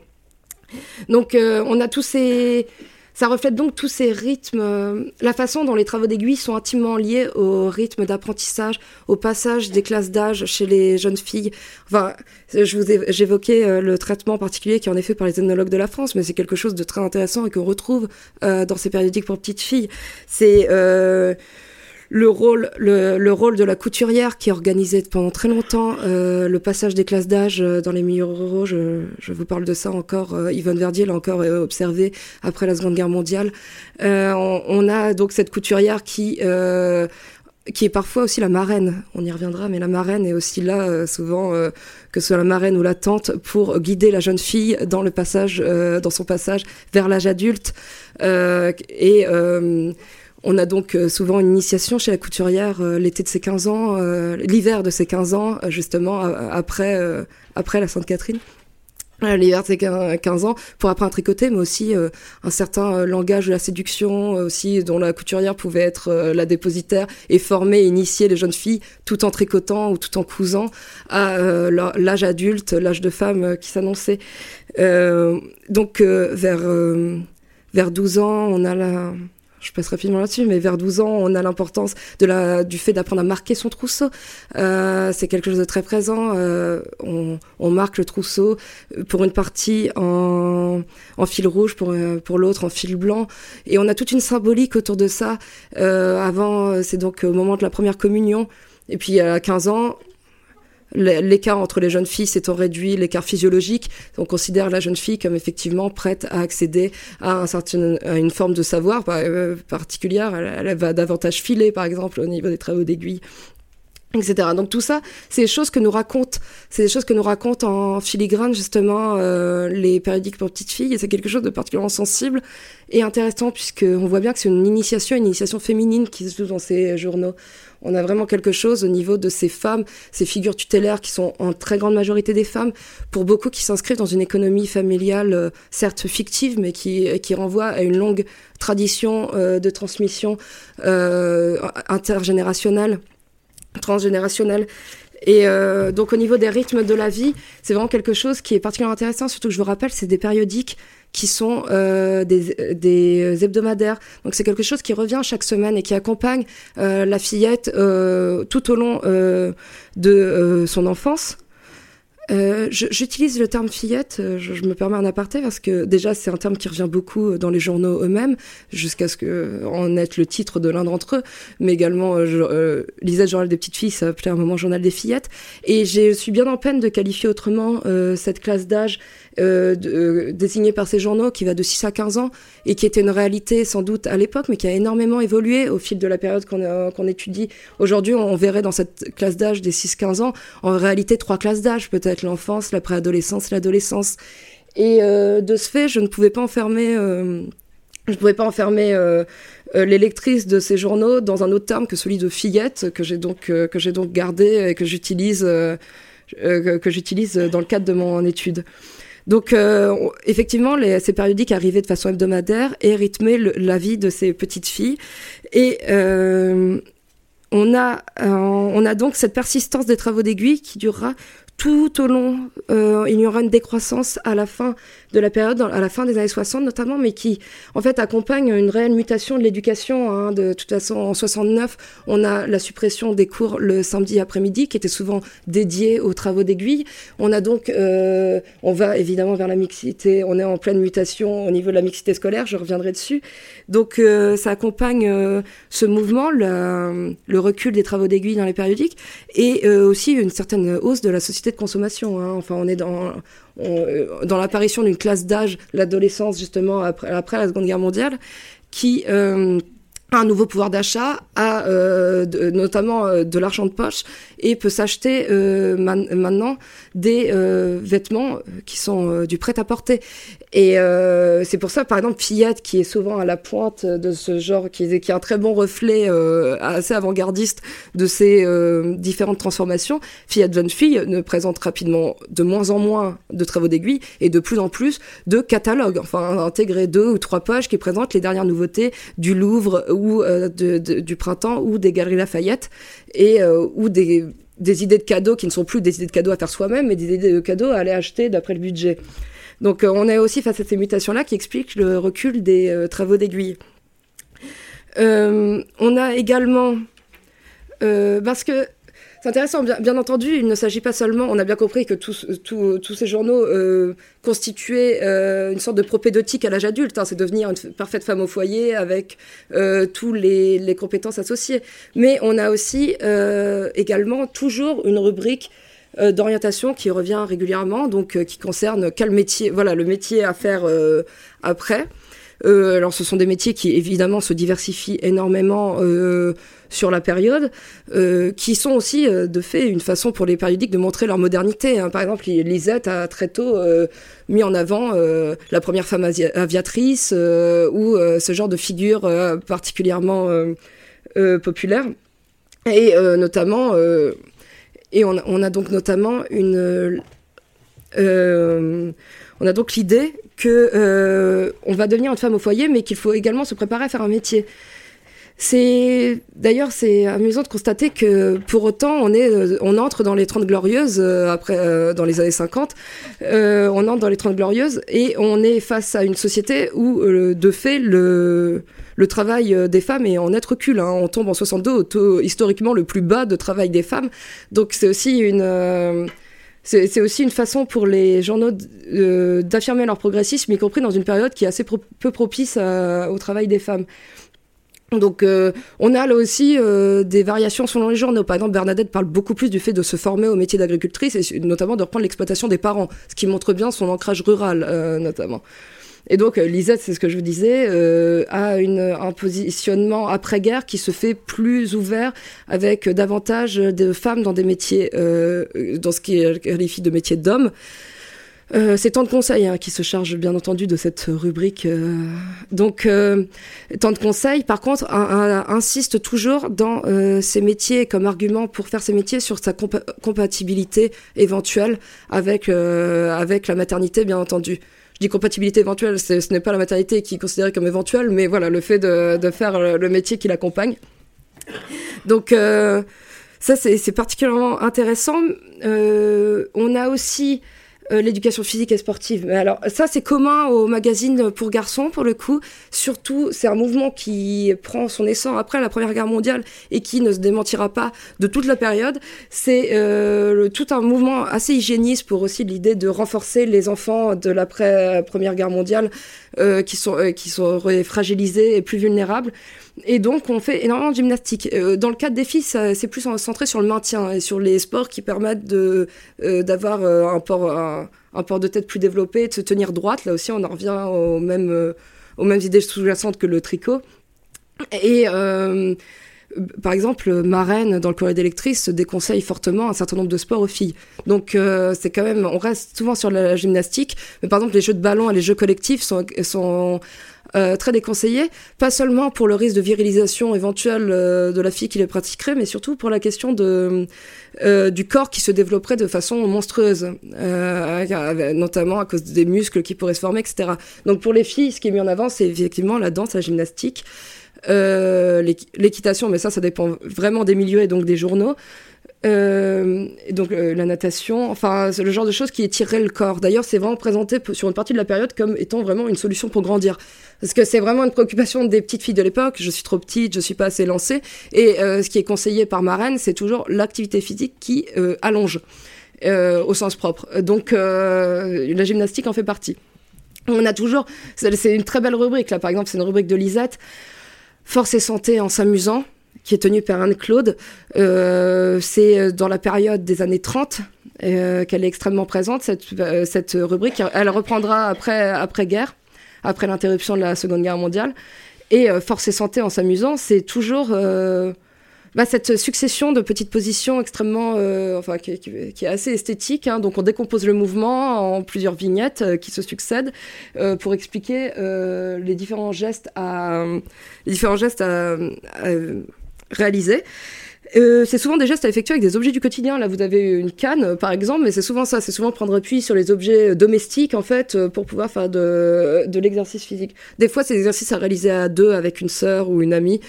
Speaker 3: Donc, on a tous ces ça reflète donc tous ces rythmes, euh, la façon dont les travaux d'aiguille sont intimement liés au rythme d'apprentissage, au passage des classes d'âge chez les jeunes filles. Enfin, je vous j'évoquais euh, le traitement particulier qui en est fait par les ethnologues de la France, mais c'est quelque chose de très intéressant et qu'on retrouve euh, dans ces périodiques pour petites filles. C'est le rôle, le, rôle de la couturière qui organisait pendant très longtemps euh, le passage des classes d'âge euh, dans les milieux ruraux. Je, vous parle de ça encore. Euh, Yvonne Verdier l'a encore observé après la Seconde Guerre mondiale. On, a donc cette couturière qui qui est parfois aussi la marraine. On y reviendra, mais la marraine est aussi là souvent que ce soit la marraine ou la tante pour guider la jeune fille dans le passage, dans son passage vers l'âge adulte et on a donc euh, souvent une initiation chez la couturière euh, l'été de ses 15 ans, euh, l'hiver de ses 15 ans, justement, après, après la Sainte-Catherine. L'hiver ses 15 ans, pour apprendre à tricoter, mais aussi un certain langage de la séduction, aussi dont la couturière pouvait être la dépositaire et former et initier les jeunes filles tout en tricotant ou tout en cousant à l'âge adulte, l'âge de femme qui s'annonçait. donc vers, vers 12 ans, on a la je passe rapidement là-dessus, mais vers 12 ans, on a l'importance de la, du fait d'apprendre à marquer son trousseau. Euh, c'est quelque chose de très présent. Euh, on, on, marque le trousseau pour une partie en, en fil rouge, pour, euh, pour l'autre en fil blanc. Et on a toute une symbolique autour de ça. Euh, avant, c'est donc au moment de la première communion. Et puis à 15 ans, l'écart entre les jeunes filles s'étant réduit, l'écart physiologique, on considère la jeune fille comme effectivement prête à accéder à, une forme de savoir euh, particulière. Elle, va davantage filer, par exemple, au niveau des travaux d'aiguille. etc. Donc tout ça, c'est des choses que nous racontent, c'est des choses que nous racontent en filigrane justement euh, les périodiques pour petites filles, et c'est quelque chose de particulièrement sensible et intéressant puisque on voit bien que c'est une initiation, une initiation féminine qui se joue dans ces journaux. On a vraiment quelque chose au niveau de ces femmes, ces figures tutélaires qui sont en très grande majorité des femmes, pour beaucoup qui s'inscrivent dans une économie familiale euh, certes fictive, mais qui, qui renvoie à une longue tradition euh, de transmission euh, intergénérationnelle transgénérationnel. Et donc au niveau des rythmes de la vie, c'est vraiment quelque chose qui est particulièrement intéressant, surtout que je vous rappelle, c'est des périodiques qui sont euh, des, des, hebdomadaires. Donc c'est quelque chose qui revient chaque semaine et qui accompagne euh, la fillette euh, tout au long euh, de euh, son enfance. Euh, J'utilise le terme fillette, euh, je, me permets un aparté parce que déjà c'est un terme qui revient beaucoup dans les journaux eux-mêmes, jusqu'à ce que en ait le titre de l'un d'entre eux, mais également euh, je, euh, Lisette Journal des petites filles, ça s'appelait un moment Journal des fillettes, et je suis bien en peine de qualifier autrement euh, cette classe d'âge euh, de, désignée par ces journaux qui va de 6 à 15 ans et qui était une réalité sans doute à l'époque, mais qui a énormément évolué au fil de la période qu'on qu étudie. Aujourd'hui, on verrait dans cette classe d'âge des 6-15 ans en réalité trois classes d'âge peut-être l'enfance, la préadolescence, l'adolescence. Et euh, de ce fait, je ne pouvais pas enfermer, euh, je ne pouvais pas enfermer euh, euh, les lectrices de ces journaux dans un autre terme que celui de fillette, que j'ai donc euh, que j'ai donc gardé et que j'utilise euh, que j'utilise dans le cadre de mon étude. Donc, euh, effectivement, les, ces périodiques arrivaient de façon hebdomadaire et rythmaient la vie de ces petites filles. Et euh, on, a, euh, on a donc cette persistance des travaux d'aiguille qui durera tout au long, il y aura une décroissance à la fin de la période, à la fin des années 60 notamment, mais qui en fait accompagne une réelle mutation de l'éducation. Hein. De toute façon, en 69, on a la suppression des cours le samedi après-midi, qui était souvent dédiés aux travaux d'aiguille. On a donc, euh, on va évidemment vers la mixité, on est en pleine mutation au niveau de la mixité scolaire, je reviendrai dessus. Donc euh, ça accompagne euh, ce mouvement, le, recul des travaux d'aiguille dans les périodiques, et aussi une certaine hausse de la société de consommation. Hein. Enfin, on est dans, euh, dans l'apparition d'une classe d'âge, l'adolescence justement après, après, la Seconde Guerre mondiale, qui euh, un nouveau pouvoir d'achat, euh, notamment euh, de l'argent de poche et peut s'acheter euh, maintenant des vêtements qui sont du prêt-à-porter. Et c'est pour ça, par exemple, Fiat, qui est souvent à la pointe de ce genre, qui est, un très bon reflet assez avant-gardiste de ces différentes transformations, Fiat Jeune Fille ne présente rapidement de moins en moins de travaux d'aiguille et de plus en plus de catalogues, enfin intégrer deux ou trois pages qui présentent les dernières nouveautés du Louvre ou euh, de, de, du printemps ou des galeries Lafayette et euh, ou des, idées de cadeaux qui ne sont plus des idées de cadeaux à faire soi-même, mais des idées de cadeaux à aller acheter d'après le budget. Donc euh, on est aussi face à ces mutations-là qui expliquent le recul des euh, travaux d'aiguille. Euh, on a également, euh, parce que c'est intéressant, bien, entendu, il ne s'agit pas seulement, on a bien compris que tous, tous ces journaux euh, constituaient euh, une sorte de propédeutique à l'âge adulte, hein, c'est devenir une parfaite femme au foyer avec euh, tous les, compétences associées. Mais on a aussi euh, également toujours une rubrique euh, d'orientation qui revient régulièrement, donc euh, qui concerne quel métier, voilà, le métier à faire après. Euh, alors, ce sont des métiers qui, évidemment, se diversifient énormément euh, sur la période, euh, qui sont aussi, euh, de fait, une façon pour les périodiques de montrer leur modernité. Hein. Par exemple, Lisette a très tôt euh, mis en avant la première femme aviatrice ou ce genre de figure particulièrement populaire. Et notamment, et on, a donc notamment une... on a donc l'idée que on va devenir une femme au foyer, mais qu'il faut également se préparer à faire un métier. C'est d'ailleurs c'est amusant de constater que pour autant on est euh, on entre dans les 30 glorieuses euh, après euh, dans les années 50 euh, on entre dans les 30 glorieuses et on est face à une société où euh, de fait le le travail des femmes est en net recul hein. on tombe en 62 au taux historiquement le plus bas de travail des femmes donc c'est aussi une c'est aussi une façon pour les journaux d'affirmer leur progressisme, y compris dans une période qui est assez peu propice à, au travail des femmes. Donc euh, on a là aussi euh, des variations selon les journaux. Par exemple, Bernadette parle beaucoup plus du fait de se former au métier d'agricultrice et notamment de reprendre l'exploitation des parents, ce qui montre bien son ancrage rural euh, notamment. Et donc Lisette, c'est ce que je vous disais, a un positionnement après-guerre qui se fait plus ouvert avec davantage de femmes dans des métiers, dans ce est qualifie de métiers d'hommes. Euh, c'est Temps de Conseil hein, qui se charge bien entendu de cette rubrique. Euh. Donc, euh, Temps de Conseil, par contre, insiste toujours dans ces métiers comme argument pour faire ces métiers sur sa compatibilité éventuelle avec, avec la maternité, bien entendu. Je dis compatibilité éventuelle, ce n'est pas la maternité qui est considérée comme éventuelle, mais voilà, le fait de, de faire le métier qui l'accompagne. Donc, ça, c'est particulièrement intéressant. on a aussi euh, l'éducation physique et sportive. Mais alors, ça, c'est commun au magazine pour garçons, pour le coup. Surtout, c'est un mouvement qui prend son essor après la Première Guerre mondiale et qui ne se démentira pas de toute la période. C'est euh, tout un mouvement assez hygiéniste pour aussi l'idée de renforcer les enfants de l'après-Première Guerre mondiale euh, qui sont, euh, qui sont fragilisés et plus vulnérables. Et donc, on fait énormément de gymnastique. Euh, dans le cadre des filles, c'est plus centré sur le maintien et sur les sports qui permettent de d'avoir un port un, port de tête plus développé, de se tenir droite. Là aussi, on en revient aux mêmes aux mêmes idées sous-jacentes que le tricot. Et par exemple, Marraine, dans le courrier d'électrice, déconseille fortement un certain nombre de sports aux filles. Donc, euh, c'est quand même, on reste souvent sur la, gymnastique, mais par exemple, les jeux de ballon et les jeux collectifs sont euh, très déconseillés, pas seulement pour le risque de virilisation éventuelle euh, de la fille qui les pratiquerait, mais surtout pour la question de, du corps qui se développerait de façon monstrueuse, notamment à cause des muscles qui pourraient se former, etc. Donc, pour les filles, ce qui est mis en avant, c'est effectivement la danse, la gymnastique. Euh, l'équitation, mais ça, ça dépend vraiment des milieux et donc des journaux. Euh, donc euh, la natation, enfin le genre de choses qui étirerait le corps. D'ailleurs, c'est vraiment présenté sur une partie de la période comme étant vraiment une solution pour grandir, parce que c'est vraiment une préoccupation des petites filles de l'époque. Je suis trop petite, je suis pas assez lancée, et ce qui est conseillé par Marraine, c'est toujours l'activité physique qui allonge au sens propre. Donc la gymnastique en fait partie. On a toujours, c'est une très belle rubrique là. Par exemple, c'est une rubrique de Lisette. Force et santé en s'amusant, qui est tenue par Anne-Claude. Euh, c'est euh, dans la période des années 30 euh, qu'elle est extrêmement présente, cette, cette rubrique. Elle reprendra après, après-guerre, après l'interruption de la Seconde Guerre mondiale. Et Force et santé en s'amusant, c'est toujours bah, cette succession de petites positions extrêmement, euh, enfin, qui, est assez esthétique. Hein. Donc, on décompose le mouvement en plusieurs vignettes qui se succèdent euh, pour expliquer les différents gestes à, les différents gestes à, réaliser. c'est souvent des gestes à effectuer avec des objets du quotidien. Là, vous avez une canne, par exemple, mais c'est souvent ça. C'est souvent prendre appui sur les objets domestiques, en fait, pour pouvoir faire de, l'exercice physique. Des fois, c'est des exercices à réaliser à deux avec une sœur ou une amie.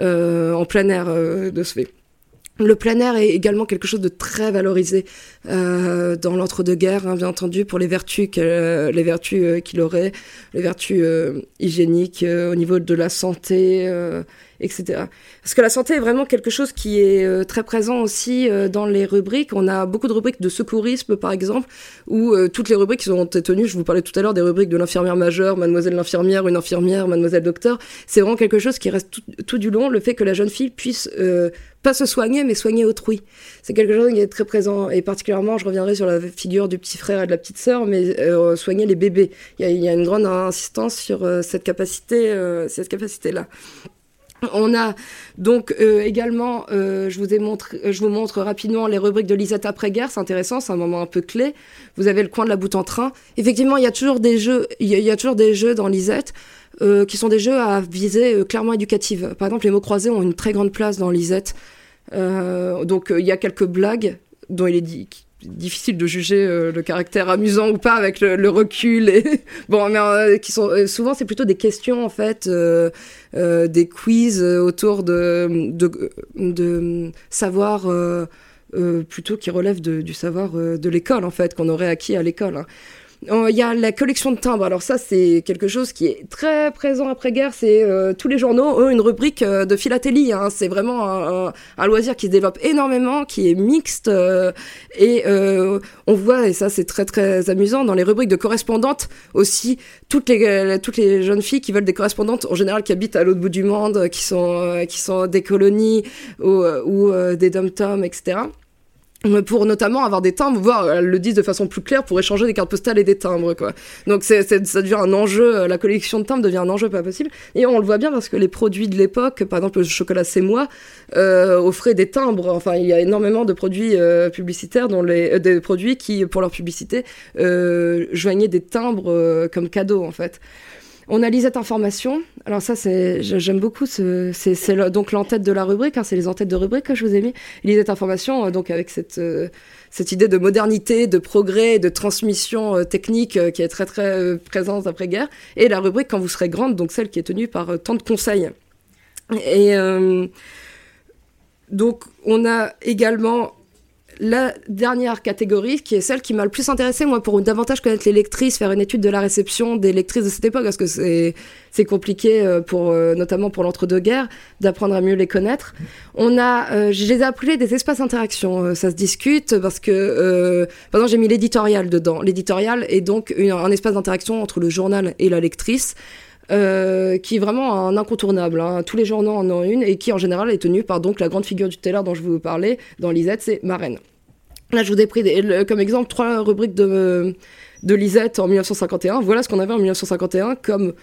Speaker 3: Euh, en plein air euh, de ce fait. Le plein air est également quelque chose de très valorisé euh, dans l'entre-deux-guerres, hein, bien entendu, pour les vertus les vertus qu'il aurait, les vertus hygiéniques au niveau de la santé, etc. Parce que la santé est vraiment quelque chose qui est euh, très présent aussi euh, dans les rubriques. On a beaucoup de rubriques de secourisme, par exemple, où euh, toutes les rubriques qui ont été tenues, je vous parlais tout à l'heure des rubriques de l'infirmière majeure, mademoiselle l'infirmière, une infirmière, mademoiselle docteur, c'est vraiment quelque chose qui reste tout, du long, le fait que la jeune fille puisse pas se soigner, mais soigner autrui. C'est quelque chose qui est très présent, et particulièrement, je reviendrai sur la figure du petit frère et de la petite sœur, mais soigner les bébés. Il y, a, une grande insistance sur cette capacité, cette capacité-là. On a donc euh, également, euh, je, vous ai montré, je vous montre rapidement les rubriques de Lisette après-guerre, c'est intéressant, c'est un moment un peu clé. Vous avez le coin de la boute en train. Effectivement, il y a toujours des jeux, il y, a, toujours des jeux dans Lisette euh, qui sont des jeux à visée clairement éducative. Par exemple, les mots croisés ont une très grande place dans Lisette. donc il y a quelques blagues dont il est dit difficile de juger euh, le caractère amusant ou pas avec le, recul et bon mais euh, qui sont euh, souvent c'est plutôt des questions en fait des quiz autour de de, savoir plutôt qui relèvent du savoir de l'école en fait qu'on aurait acquis à l'école hein. Euh, il y a la collection de timbres. Alors ça, c'est quelque chose qui est très présent après-guerre. C'est euh, tous les journaux ont une rubrique euh, de philatélie. Hein. C'est vraiment un, loisir qui se développe énormément, qui est mixte. et on voit, et ça c'est très très amusant, dans les rubriques de correspondantes aussi, toutes les toutes les jeunes filles qui veulent des correspondantes, en général qui habitent à l'autre bout du monde, qui sont qui sont des colonies ou, ou des dom-toms, etc. pour notamment avoir des timbres, voire elles le disent de façon plus claire, pour échanger des cartes postales et des timbres, quoi. Donc c'est, ça devient un enjeu, la collection de timbres devient un enjeu pas possible. Et on le voit bien parce que les produits de l'époque, par exemple le chocolat c'est moi, euh, offraient des timbres. Enfin, il y a énormément de produits euh, publicitaires, dont les, euh, des produits qui, pour leur publicité, euh, joignaient des timbres euh, comme cadeau, en fait. On a Lisette Information. Alors ça, c'est, j'aime beaucoup. Ce, c'est, donc l'entête de la rubrique. hein, c'est les entêtes de rubrique que je vous ai mis. Lisette Information, euh, donc avec cette euh, cette idée de modernité, de progrès, de transmission euh, technique qui est très très présente après guerre. Et la rubrique quand vous serez grande, donc celle qui est tenue par tant de conseils. Et donc on a également la dernière catégorie, qui est celle qui m'a le plus intéressée, moi, pour davantage connaître les lectrices, faire une étude de la réception des lectrices de cette époque, parce que c'est compliqué, euh, pour, euh, notamment pour l'entre-deux-guerres, d'apprendre à mieux les connaître. On a, euh, je les ai appelés des espaces d'interaction, ça se discute, parce que, euh, par exemple, j'ai mis l'éditorial dedans. L'éditorial est donc un espace d'interaction entre le journal et la lectrice. Euh, qui est vraiment un incontournable. hein. Tous les journaux en ont une et qui en général est tenue par donc la grande figure du tailor dont je vous parlais dans Lisette, c'est Marraine. Là, je vous ai pris comme exemple trois rubriques de, de Lisette en 1951. Voilà ce qu'on avait en 1951 comme,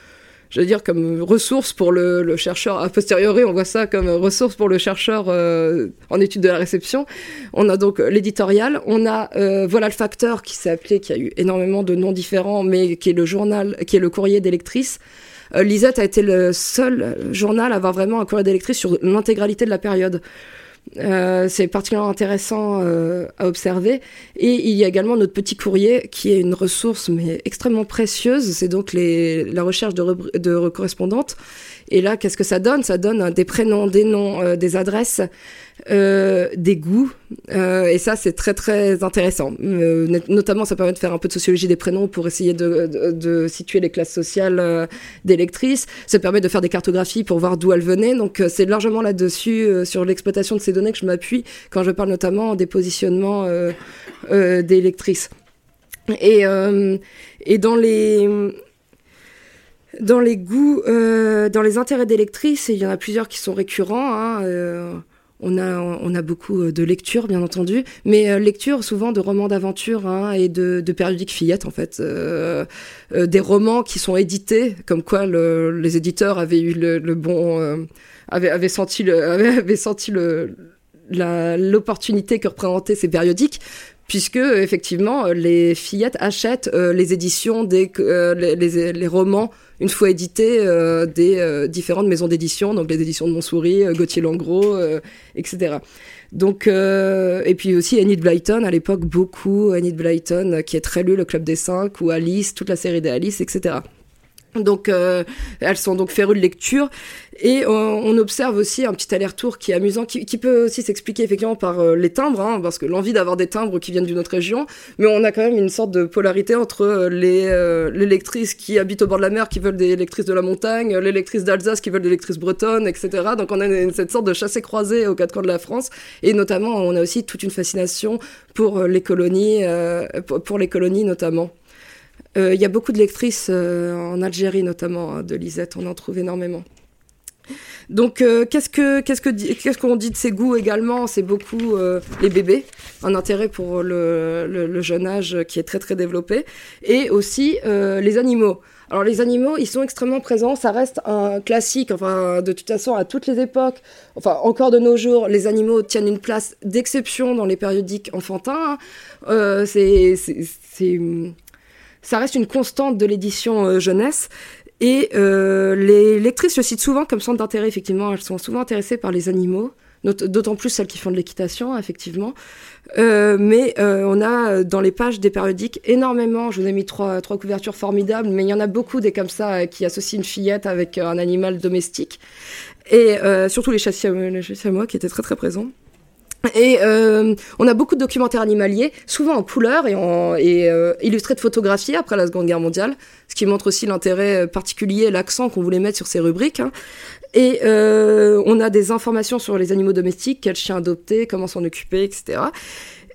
Speaker 3: je veux dire, comme ressource pour le, chercheur. A posteriori, on voit ça comme ressource pour le chercheur euh, en étude de la réception. On a donc l'éditorial. On a euh, Voilà le facteur qui s'est appelé, qui a eu énormément de noms différents, mais qui est le journal, qui est le courrier des lectrices. Euh, Lisette a été le seul journal à avoir vraiment un courrier des lectrices sur l'intégralité de la période. Euh, c'est particulièrement intéressant euh, à observer. Et il y a également notre petit courrier qui est une ressource mais extrêmement précieuse. C'est donc les, la recherche de, de correspondantes. Et là, qu'est-ce que ça donne? Ça donne euh, des prénoms, des noms, euh, des adresses, euh, des goûts. Euh, et ça, c'est très très intéressant. Euh, notamment, ça permet de faire un peu de sociologie des prénoms pour essayer de, situer les classes sociales des lectrices. Ça permet de faire des cartographies pour voir d'où elles venaient. Donc, c'est largement là-dessus, sur l'exploitation de ces données, que je m'appuie quand je parle notamment des positionnements des lectrices. Et, et dans les dans les goûts, dans les intérêts des lectrices, et il y en a plusieurs qui sont récurrents. Hein, on a, on a beaucoup de lectures, bien entendu, mais euh, lectures souvent de romans d'aventure hein, et de, de périodiques fillettes, en fait. Euh, euh, des romans qui sont édités, comme quoi le, les éditeurs avaient eu le, le bon... Euh, avaient, avaient senti le... Avaient, avaient senti le l'opportunité que représentaient ces périodiques puisque effectivement les fillettes achètent euh, les éditions des euh, les, les, les romans une fois édités euh, des euh, différentes maisons d'édition donc les éditions de Montsouris, euh, Gauthier Langros, euh, etc. Donc et puis aussi Enid Blyton à l'époque beaucoup Enid Blyton qui est très lu le club des cinq ou Alice toute la série des Alice etc. Donc euh, elles sont donc férues de lecture et euh, on observe aussi un petit aller-retour qui est amusant, qui, peut aussi s'expliquer effectivement par euh, les timbres, hein, parce que l'envie d'avoir des timbres qui viennent d'une autre région, mais on a quand même une sorte de polarité entre euh, les, lectrices qui habitent au bord de la mer qui veulent des lectrices de la montagne, les d'Alsace qui veulent des lectrices bretonnes, etc. Donc on a une- cette sorte de chassé-croisé aux quatre coins de la France, et notamment on a aussi toute une fascination pour les colonies, pour les colonies notamment. Euh, Il y a beaucoup de lectrices euh, en Algérie notamment hein, de Lisette, on en trouve énormément. Donc, euh, qu'est-ce que qu'est-ce qu'on dit de ces goûts également? C'est beaucoup euh, les bébés, un intérêt pour le, jeune âge qui est très très développé, et aussi euh, les animaux. Alors les animaux, ils sont extrêmement présents, ça reste un classique, enfin de toute façon à toutes les époques, enfin encore de nos jours, les animaux tiennent une place d'exception dans les périodiques enfantins. hein. Euh, c'est- ça reste une constante de l'édition euh, jeunesse. Et euh, les lectrices le citent souvent comme centre d'intérêt, effectivement. Elles sont souvent intéressées par les animaux, d'autant plus celles qui font de l'équitation, effectivement. Euh, mais on a dans les pages des périodiques énormément, je vous ai mis trois, trois couvertures formidables, mais il y en a beaucoup des comme ça qui associent une fillette avec un animal domestique. Et surtout les chassiers à moi qui étaient très très présents. Et euh, on a beaucoup de documentaires animaliers, souvent en couleur et, euh, illustrés de photographies après la Seconde Guerre mondiale, ce qui montre aussi l'intérêt particulier et l'accent qu'on voulait mettre sur ces rubriques. hein. Et euh, on a des informations sur les animaux domestiques, quels chiens adopter, comment s'en occuper, etc.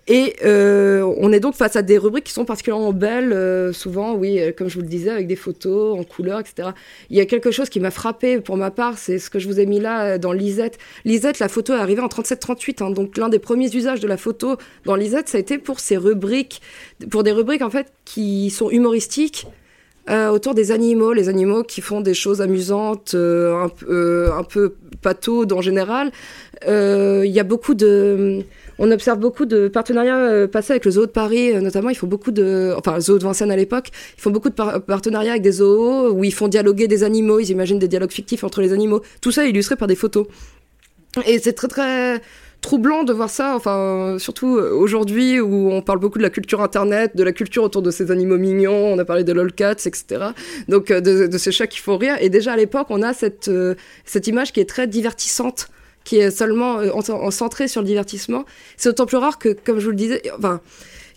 Speaker 3: Et euh, on est donc face à des rubriques qui sont particulièrement belles, euh, souvent, oui, euh, comme je vous le disais, avec des photos en couleur, etc. Il y a quelque chose qui m'a frappé pour ma part, c'est ce que je vous ai mis là dans Lisette. Lisette, la photo est arrivée en 37-38, hein, donc l'un des premiers usages de la photo dans Lisette, ça a été pour ces rubriques, pour des rubriques en fait qui sont humoristiques. autour des animaux, les animaux qui font des choses amusantes, un, un, peu pataudes en général. Il y a beaucoup de on observe beaucoup de partenariats euh, passés avec le zoo de Paris, euh, notamment. Ils font beaucoup de, enfin, le zoo de Vincennes à l'époque. Ils font beaucoup de partenariats avec des zoos où ils font dialoguer des animaux. Ils imaginent des dialogues fictifs entre les animaux. Tout ça illustré par des photos. Et c'est très très troublant de voir ça, enfin, surtout euh, aujourd'hui où on parle beaucoup de la culture internet, de la culture autour de ces animaux mignons, on a parlé de lolcats, etc. Donc, de, ces chats qui font rire. Et déjà à l'époque, on a cette, cette image qui est très divertissante qui est seulement euh, en, centré sur le divertissement. C'est autant plus rare que, comme je vous le disais, enfin,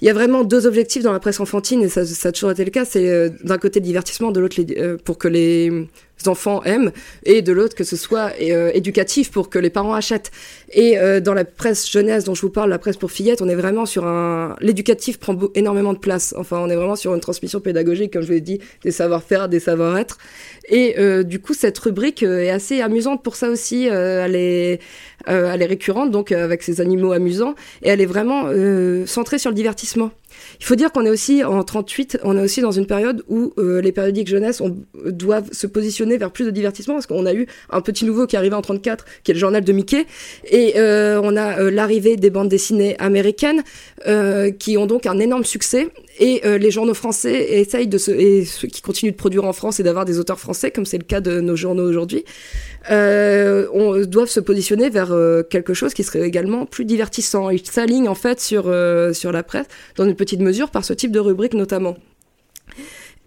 Speaker 3: il y a vraiment deux objectifs dans la presse enfantine, et ça, ça a toujours été le cas. C'est euh, d'un côté le divertissement, de l'autre euh, pour que les enfants aiment, et de l'autre que ce soit euh, éducatif pour que les parents achètent. Et euh, dans la presse jeunesse dont je vous parle, la presse pour fillettes, on est vraiment sur un... L'éducatif prend énormément de place. Enfin, on est vraiment sur une transmission pédagogique, comme je vous l'ai dit, des savoir-faire, des savoir-être. Et euh, du coup, cette rubrique est assez amusante pour ça aussi. elle, est, elle est récurrente, donc avec ces animaux amusants, et elle est vraiment centrée sur le divertissement. Il faut dire qu'on est aussi en 38, on est aussi dans une période où euh, les périodiques jeunesse doivent se positionner vers plus de divertissement parce qu'on a eu un petit nouveau qui est arrivé en 34, qui est le journal de Mickey, et euh, on a euh, l'arrivée des bandes dessinées américaines qui ont donc un énorme succès et les journaux français essayent de se et ceux qui continuent de produire en France et d'avoir des auteurs français comme c'est le cas de nos journaux aujourd'hui doivent se positionner vers quelque chose qui serait également plus divertissant. Ils s'alignent en fait sur, sur la presse, dans une petite mesure, par ce type de rubrique notamment.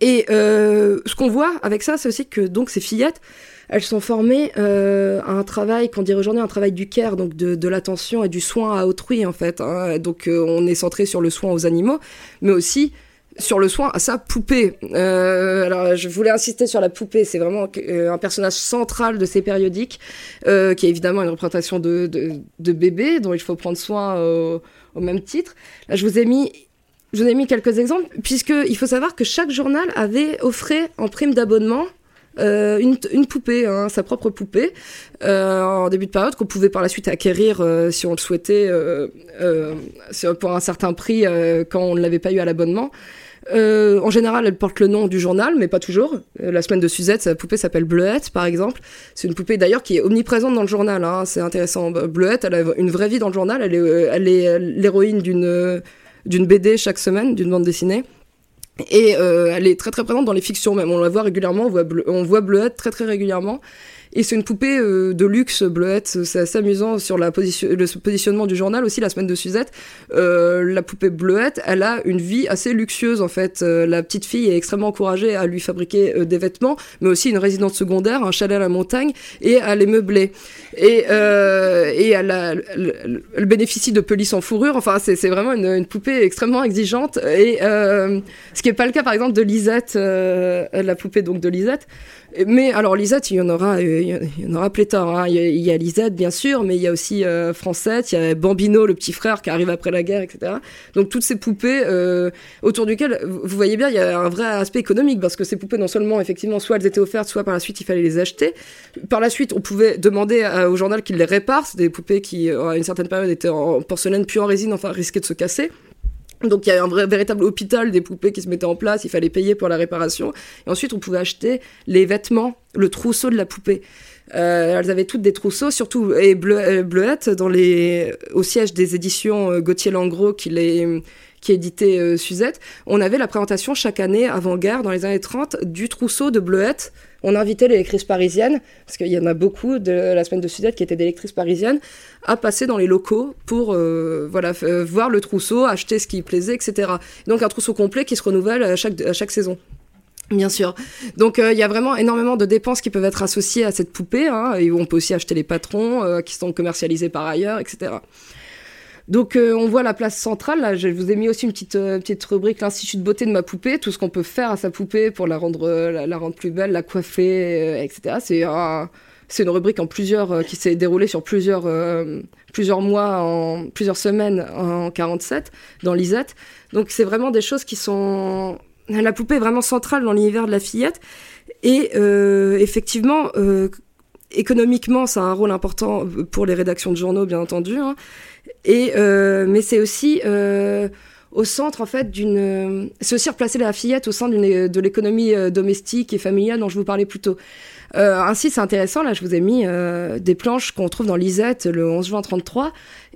Speaker 3: Et euh, ce qu'on voit avec ça, c'est aussi que donc ces fillettes, elles sont formées à un travail qu'on dirait aujourd'hui un travail du care, donc de, de l'attention et du soin à autrui en fait. Hein. Donc on est centré sur le soin aux animaux, mais aussi sur le soin à sa poupée. Euh, alors, je voulais insister sur la poupée. C'est vraiment euh, un personnage central de ces périodiques, euh, qui est évidemment une représentation de, de, bébé dont il faut prendre soin au, même titre. Là, je vous ai mis je vous ai mis quelques exemples, puisque il faut savoir que chaque journal avait offert en prime d'abonnement une, une, poupée, hein, sa propre poupée, en début de période, qu'on pouvait par la suite acquérir si on le souhaitait pour un certain prix quand on ne l'avait pas eu à l'abonnement. Euh, en général, elle porte le nom du journal, mais pas toujours. Euh, la semaine de Suzette, sa poupée s'appelle Bleuette, par exemple. C'est une poupée d'ailleurs qui est omniprésente dans le journal. Hein. C'est intéressant. Bleuette, elle a une vraie vie dans le journal. Euh, elle est l'héroïne d'une d'une BD chaque semaine, d'une bande dessinée. Et elle est très très présente dans les fictions même. On la voit régulièrement. On voit, Bleuette très très régulièrement. Et c'est une poupée euh, de luxe, bleuette. C'est assez amusant sur la position, le positionnement du journal aussi, la semaine de Suzette. Euh, la poupée bleuette, elle a une vie assez luxueuse en fait. Euh, la petite fille est extrêmement encouragée à lui fabriquer des vêtements, mais aussi une résidence secondaire, un chalet à la montagne et à les meubler. Et, et elle, a, bénéficie de pelisses en fourrure. Enfin, c'est vraiment une, poupée extrêmement exigeante. Et ce qui n'est pas le cas par exemple de Lisette, la poupée donc de Lisette. Mais alors Lisette, il y en aura, il y en aura pléthore. Hein. Il, y a, Lisette bien sûr, mais il y a aussi euh, Francette, il y a Bambino, le petit frère qui arrive après la guerre, etc. Donc toutes ces poupées euh, autour duquel, vous voyez bien, il y a un vrai aspect économique parce que ces poupées, non seulement effectivement, soit elles étaient offertes, soit par la suite il fallait les acheter. Par la suite, on pouvait demander au journal qu'il les répare. C'est des poupées qui, à une certaine période, étaient en porcelaine puis en résine, enfin risquaient de se casser. Donc il y a un vrai, véritable hôpital des poupées qui se mettait en place, il fallait payer pour la réparation. Et ensuite on pouvait acheter les vêtements, le trousseau de la poupée. Euh, elles avaient toutes des trousseaux, surtout et bleu, euh, bleuettes dans les au siège des éditions euh, Gauthier Langros qui les qui éditait euh, Suzette, on avait la présentation chaque année avant-guerre, dans les années 30, du trousseau de Bleuette. On invitait les lectrices parisiennes, parce qu'il y en a beaucoup de la semaine de Suzette qui étaient des lectrices parisiennes, à passer dans les locaux pour euh, voilà, euh, voir le trousseau, acheter ce qui plaisait, etc. Donc un trousseau complet qui se renouvelle à chaque, à chaque saison. Bien sûr. Donc il y a vraiment énormément de dépenses qui peuvent être associées à cette poupée. Hein, et on peut aussi acheter les patrons qui sont commercialisés par ailleurs, etc. Donc euh, on voit la place centrale. Là, je vous ai mis aussi une petite euh, petite rubrique l'institut de beauté de ma poupée, tout ce qu'on peut faire à sa poupée pour la rendre euh, la, rendre plus belle, la coiffer, etc. C'est C'est une rubrique en plusieurs qui s'est déroulée sur plusieurs plusieurs mois, en plusieurs semaines en 47 dans Lisette. Donc c'est vraiment des choses qui sont la poupée est vraiment centrale dans l'univers de la fillette et effectivement économiquement, ça a un rôle important pour les rédactions de journaux, bien entendu. Hein. Et euh, mais c'est aussi euh, au centre en fait d'une. C'est aussi replacer la fillette au sein de l'économie euh, domestique et familiale dont je vous parlais plus tôt. ainsi, c'est intéressant. Là, je vous ai mis des planches qu'on trouve dans Lisette le 11 juin 33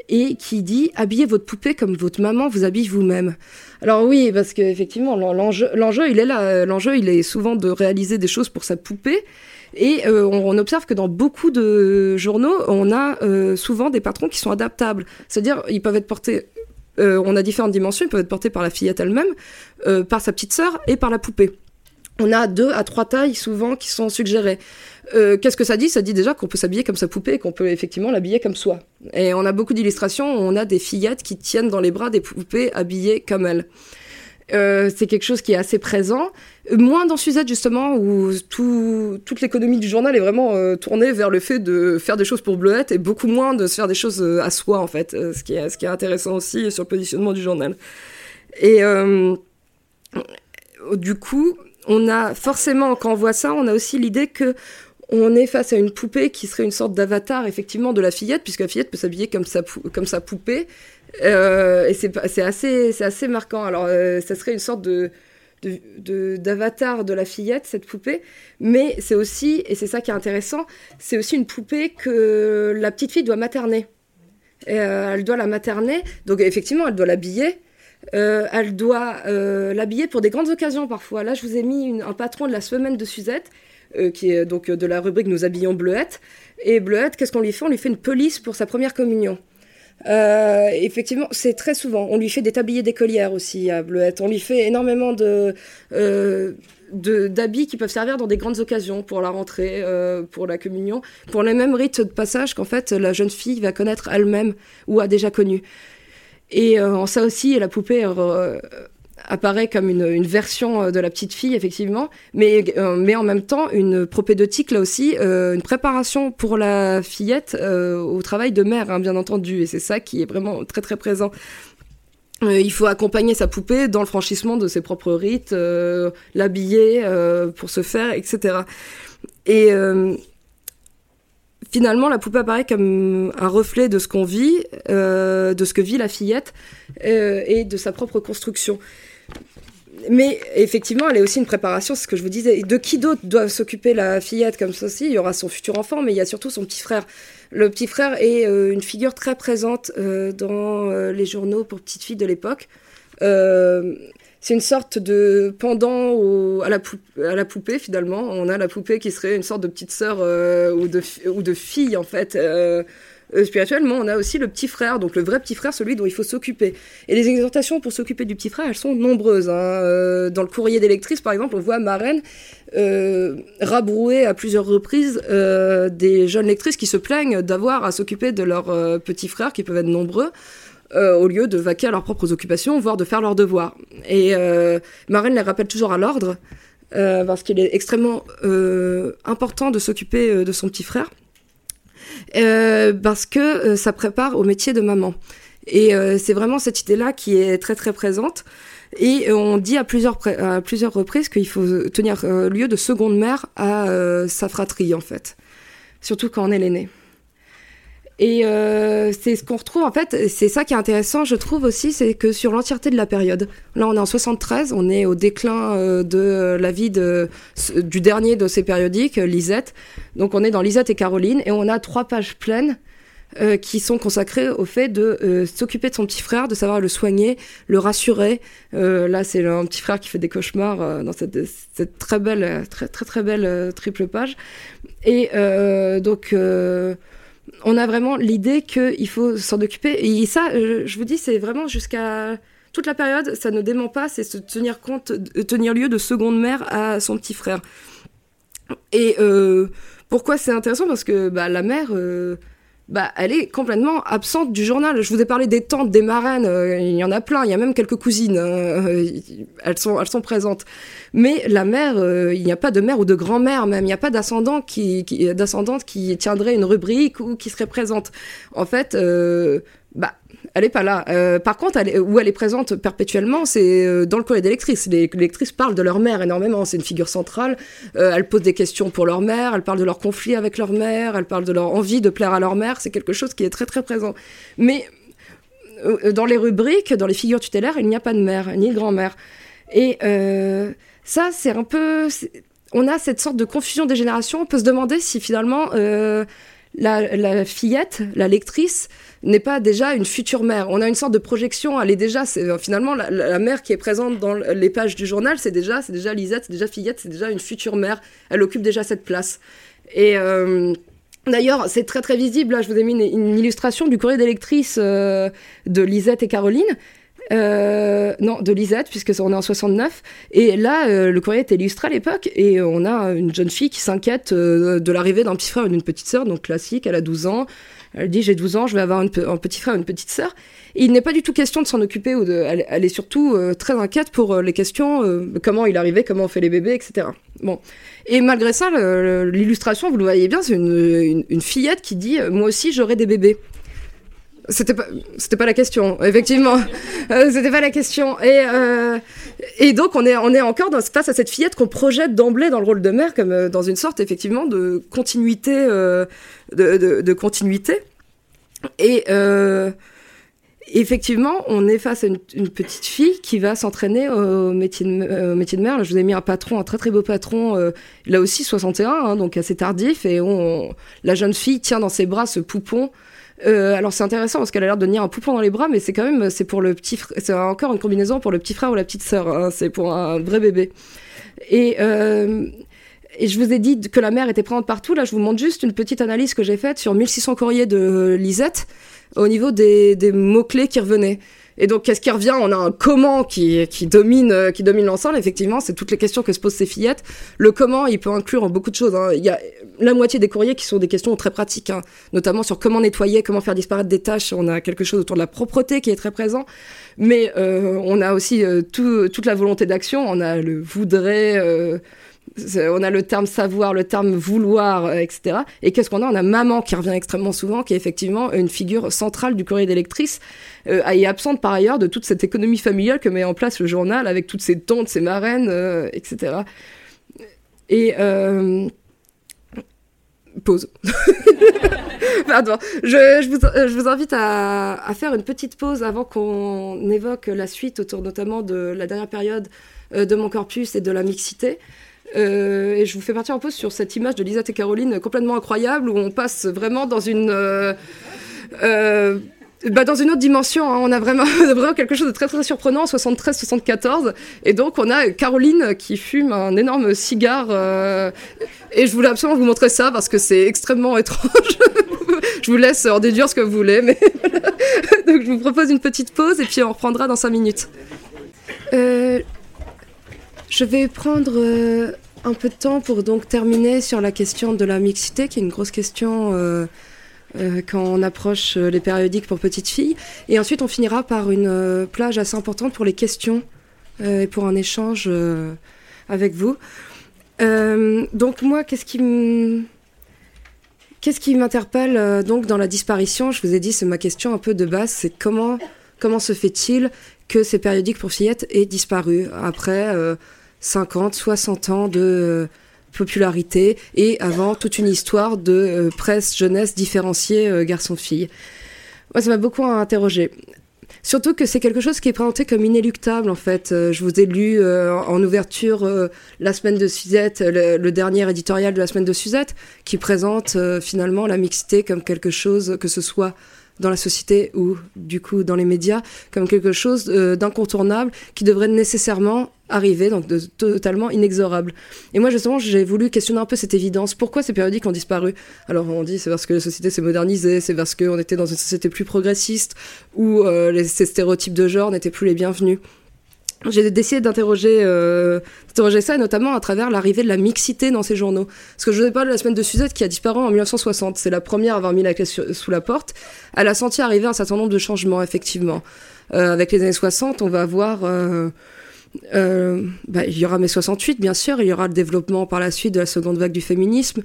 Speaker 3: et qui dit habillez votre poupée comme votre maman vous habille vous-même. Alors oui, parce qu'effectivement, l'enjeu, l'enjeu, il est là. L'enjeu, il est souvent de réaliser des choses pour sa poupée. Et euh, on, observe que dans beaucoup de journaux, on a euh, souvent des patrons qui sont adaptables. C'est-à-dire, ils peuvent être portés. Euh, on a différentes dimensions. Ils peuvent être portés par la fillette elle-même, par sa petite sœur et par la poupée. On a deux à trois tailles souvent qui sont suggérées. Qu'est-ce que ça dit? Ça dit déjà qu'on peut s'habiller comme sa poupée et qu'on peut effectivement l'habiller comme soi. Et on a beaucoup d'illustrations où on a des fillettes qui tiennent dans les bras des poupées habillées comme elles. Euh, c'est quelque chose qui est assez présent. Moins dans Suzette, justement, où tout, toute l'économie du journal est vraiment euh, tournée vers le fait de faire des choses pour Bleuette et beaucoup moins de se faire des choses euh, à soi, en fait, ce, qui est, ce qui est intéressant aussi sur le positionnement du journal. Et du coup, on a forcément, quand on voit ça, on a aussi l'idée que on est face à une poupée qui serait une sorte d'avatar effectivement de la fillette, puisque la fillette peut s'habiller comme sa poupée, euh, et c'est assez, assez marquant. Alors, euh, ça serait une sorte de d'avatar de, la fillette, cette poupée, mais c'est aussi, et c'est ça qui est intéressant, c'est aussi une poupée que la petite fille doit materner. Euh, elle doit la materner, donc effectivement, elle doit l'habiller. elle doit l'habiller pour des grandes occasions parfois. Là, je vous ai mis un patron de la semaine de Suzette, qui est donc de la rubrique Nous habillons Bleuette. Et Bleuette, qu'est-ce qu'on lui fait? On lui fait une police pour sa première communion. Euh, effectivement, c'est très souvent. On lui fait des tabliers d'écolière aussi à Bleuette. On lui fait énormément de, euh, d'habits qui peuvent servir dans des grandes occasions pour la rentrée, euh, pour la communion, pour les mêmes rites de passage qu'en fait la jeune fille va connaître elle-même ou a déjà connu. Et en ça aussi, la poupée apparaît comme une, version euh, de la petite fille, effectivement, mais, euh, mais en même temps une propédeutique, là aussi, euh, une préparation pour la fillette au travail de mère, hein, bien entendu. Et c'est ça qui est vraiment très très présent. il faut accompagner sa poupée dans le franchissement de ses propres rites, l'habiller pour se faire, etc. Et finalement, la poupée apparaît comme un reflet de ce qu'on vit, de ce que vit la fillette et de sa propre construction mais effectivement, elle est aussi une préparation, c'est ce que je vous disais. De qui d'autre doit s'occuper la fillette comme ceci? Il y aura son futur enfant, mais il y a surtout son petit frère. Le petit frère est euh, une figure très présente euh, dans euh, les journaux pour petites filles de l'époque. c'est une sorte de pendant à, la poupée, finalement. On a la poupée qui serait une sorte de petite sœur ou de fille, en fait euh, spirituellement, on a aussi le petit frère, donc le vrai petit frère, celui dont il faut s'occuper. Et les exhortations pour s'occuper du petit frère, elles sont nombreuses. Hein. Euh, dans le courrier d'électrice, par exemple, on voit Marraine euh, rabrouer à plusieurs reprises des jeunes lectrices qui se plaignent d'avoir à s'occuper de leurs petits frères, qui peuvent être nombreux. au lieu de vaquer à leurs propres occupations, voire de faire leurs devoirs. Et Marraine les rappelle toujours à l'ordre, parce qu'il est extrêmement important de s'occuper de son petit frère. Euh, parce que euh, ça prépare au métier de maman. Et euh, c'est vraiment cette idée-là qui est très très présente. Et on dit à plusieurs, à plusieurs reprises qu'il faut tenir lieu de seconde mère à sa fratrie, en fait. Surtout quand on est l'aîné. Et euh, c'est ce qu'on retrouve en fait, c'est ça qui est intéressant, je trouve aussi, c'est que sur l'entièreté de la période, là on est en 73, on est au déclin euh, de la vie de, du dernier de ces périodiques, Lisette. Donc on est dans Lisette et Caroline, et on a trois pages pleines euh, qui sont consacrées au fait de euh, s'occuper de son petit frère, de savoir le soigner, le rassurer. Euh, là, c'est un petit frère qui fait des cauchemars dans cette, cette, très belle, très très très belle triple page. Et donc on a vraiment l'idée qu'il faut s'en occuper. Et ça, je vous dis, c'est vraiment jusqu'à toute la période, ça ne dément pas, c'est se tenir compte, tenir lieu de seconde mère à son petit frère. Et euh, pourquoi c'est intéressant? Parce que bah, la mère, euh, bah, elle est complètement absente du journal. Je vous ai parlé des tantes, des marraines, euh, il y en a plein, il y a même quelques cousines, euh, elles, sont, elles sont présentes. Mais la mère, euh, il n'y a pas de mère ou de grand-mère même, il n'y a pas d'ascendant qui, qui, d'ascendante qui tiendrait une rubrique ou qui serait présente. En fait, bah, elle est pas là. Euh, par contre, elle où elle est présente perpétuellement, c'est euh, dans le courrier des lectrices. Les, lectrices parlent de leur mère énormément. C'est une figure centrale. Euh, elles posent des questions pour leur mère. Elles parlent de leur conflit avec leur mère. Elles parlent de leur envie de plaire à leur mère. C'est quelque chose qui est très très présent. Mais dans les rubriques, dans les figures tutélaires, il n'y a pas de mère ni de grand-mère. Et ça, c'est un peu. On a cette sorte de confusion des générations. On peut se demander si finalement la, fillette, la lectrice, n'est pas déjà une future mère. On a une sorte de projection, elle est déjà, euh, finalement, la, mère qui est présente dans les pages du journal, c'est déjà, c'est déjà Lisette, c'est déjà fillette, c'est déjà une future mère. Elle occupe déjà cette place. Et euh, d'ailleurs, c'est très très visible. Là, je vous ai mis une, illustration du courrier des lectrices euh, de Lisette et Caroline. Non, de Lisette, puisque on est en 69. Et là, le courrier est illustré à l'époque, et on a une jeune fille qui s'inquiète de l'arrivée d'un petit frère et d'une petite sœur, donc classique, elle a 12 ans. Elle dit j'ai 12 ans, je vais avoir un petit frère une petite sœur. il n'est pas du tout question de s'en occuper, ou de, elle, est surtout très inquiète pour les questions, comment il arrivé, comment on fait les bébés, etc. Bon. Et malgré ça, l'illustration, vous le voyez bien, c'est une, une, fillette qui dit moi aussi j'aurai des bébés. C'était pas, c'était pas la question, effectivement. Euh, c'était pas la question. Et, euh, et donc, on est, on est encore dans, face à cette fillette qu'on projette d'emblée dans le rôle de mère, comme euh, dans une sorte, effectivement, de continuité. Euh, de, continuité. Et euh, effectivement, on est face à une, petite fille qui va s'entraîner au métier, de, métier de mère. Je vous ai mis un patron, un très très beau patron, là aussi 61, hein, donc assez tardif. Et on, la jeune fille tient dans ses bras ce poupon euh, alors c'est intéressant parce qu'elle a l'air de tenir un poupon dans les bras, mais c'est quand même c'est pour le petit, c'est encore une combinaison pour le petit frère ou la petite sœur. Hein, c'est pour un vrai bébé. Et euh, et je vous ai dit que la mère était présente partout. Là, je vous montre juste une petite analyse que j'ai faite sur 1600 courriers de Lisette au niveau des, des mots-clés qui revenaient. Et donc, qu'est-ce qui revient? On a un comment qui, qui domine, euh, qui domine l'ensemble. Effectivement, c'est toutes les questions que se posent ces fillettes. Le comment, il peut inclure beaucoup de choses. Hein. Il y a la moitié des courriers qui sont des questions très pratiques, hein. notamment sur comment nettoyer, comment faire disparaître des tâches. On a quelque chose autour de la propreté qui est très présent. Mais euh, on a aussi euh, tout, toute la volonté d'action. On a le voudrait. Euh, on a le terme savoir, le terme vouloir, euh, etc. Et qu'est-ce qu'on a? On a maman qui revient extrêmement souvent, qui est effectivement une figure centrale du courrier d'électrice, euh, et absente par ailleurs de toute cette économie familiale que met en place le journal avec toutes ses tantes, ses marraines, euh, etc. Et euh, pause. Pardon. Je, vous, invite à, faire une petite pause avant qu'on évoque la suite autour notamment de la dernière période de mon corpus et de la mixité. Euh, et je vous fais partir en pause sur cette image de Lisa et Caroline complètement incroyable où on passe vraiment dans une. Euh, euh, bah dans une autre dimension, hein. on a vraiment, vraiment quelque chose de très très surprenant, 73-74, et donc on a Caroline qui fume un énorme cigare, et je voulais absolument vous montrer ça parce que c'est extrêmement étrange. je vous laisse en déduire ce que vous voulez, mais donc je vous propose une petite pause et puis on reprendra dans 5 minutes. Je vais prendre euh, un peu de temps pour donc terminer sur la question de la mixité, qui est une grosse question euh, euh, quand on approche les périodiques pour petites filles. Et ensuite, on finira par une plage assez importante pour les questions et pour un échange avec vous. donc moi, qu'est-ce qui Qu'est-ce qui m'interpelle donc dans la disparition? Je vous ai dit, c'est ma question un peu de base, c'est comment comment se fait-il que ces périodiques pour fillettes aient disparu? Après 50, 60 ans de euh, popularité et avant toute une histoire de euh, presse jeunesse différenciée euh, garçon-fille. Moi, ça m'a beaucoup interrogé. Surtout que c'est quelque chose qui est présenté comme inéluctable en fait. je vous ai lu en ouverture la semaine de Suzette, le, dernier éditorial de la semaine de Suzette, qui présente finalement la mixité comme quelque chose que ce soit dans la société ou du coup dans les médias comme quelque chose d'incontournable qui devrait nécessairement arriver, donc de, totalement inexorable. Et moi justement j'ai voulu questionner un peu cette évidence. Pourquoi ces périodiques ont disparu? Alors on dit c'est parce que la société s'est modernisée, c'est parce qu'on était dans une société plus progressiste où euh, les, ces stéréotypes de genre n'étaient plus les bienvenus. j'ai décidé d'interroger euh, ça, et notamment à travers l'arrivée de la mixité dans ces journaux. Parce que je vous ai parlé de la semaine de Suzette qui a disparu en 1960. C'est la première à avoir mis la clé sous la porte. Elle a senti arriver un certain nombre de changements, effectivement. Euh, avec les années 60, on va voir... Euh, bah, il y aura mai 68, bien sûr. Il y aura le développement par la suite de la seconde vague du féminisme.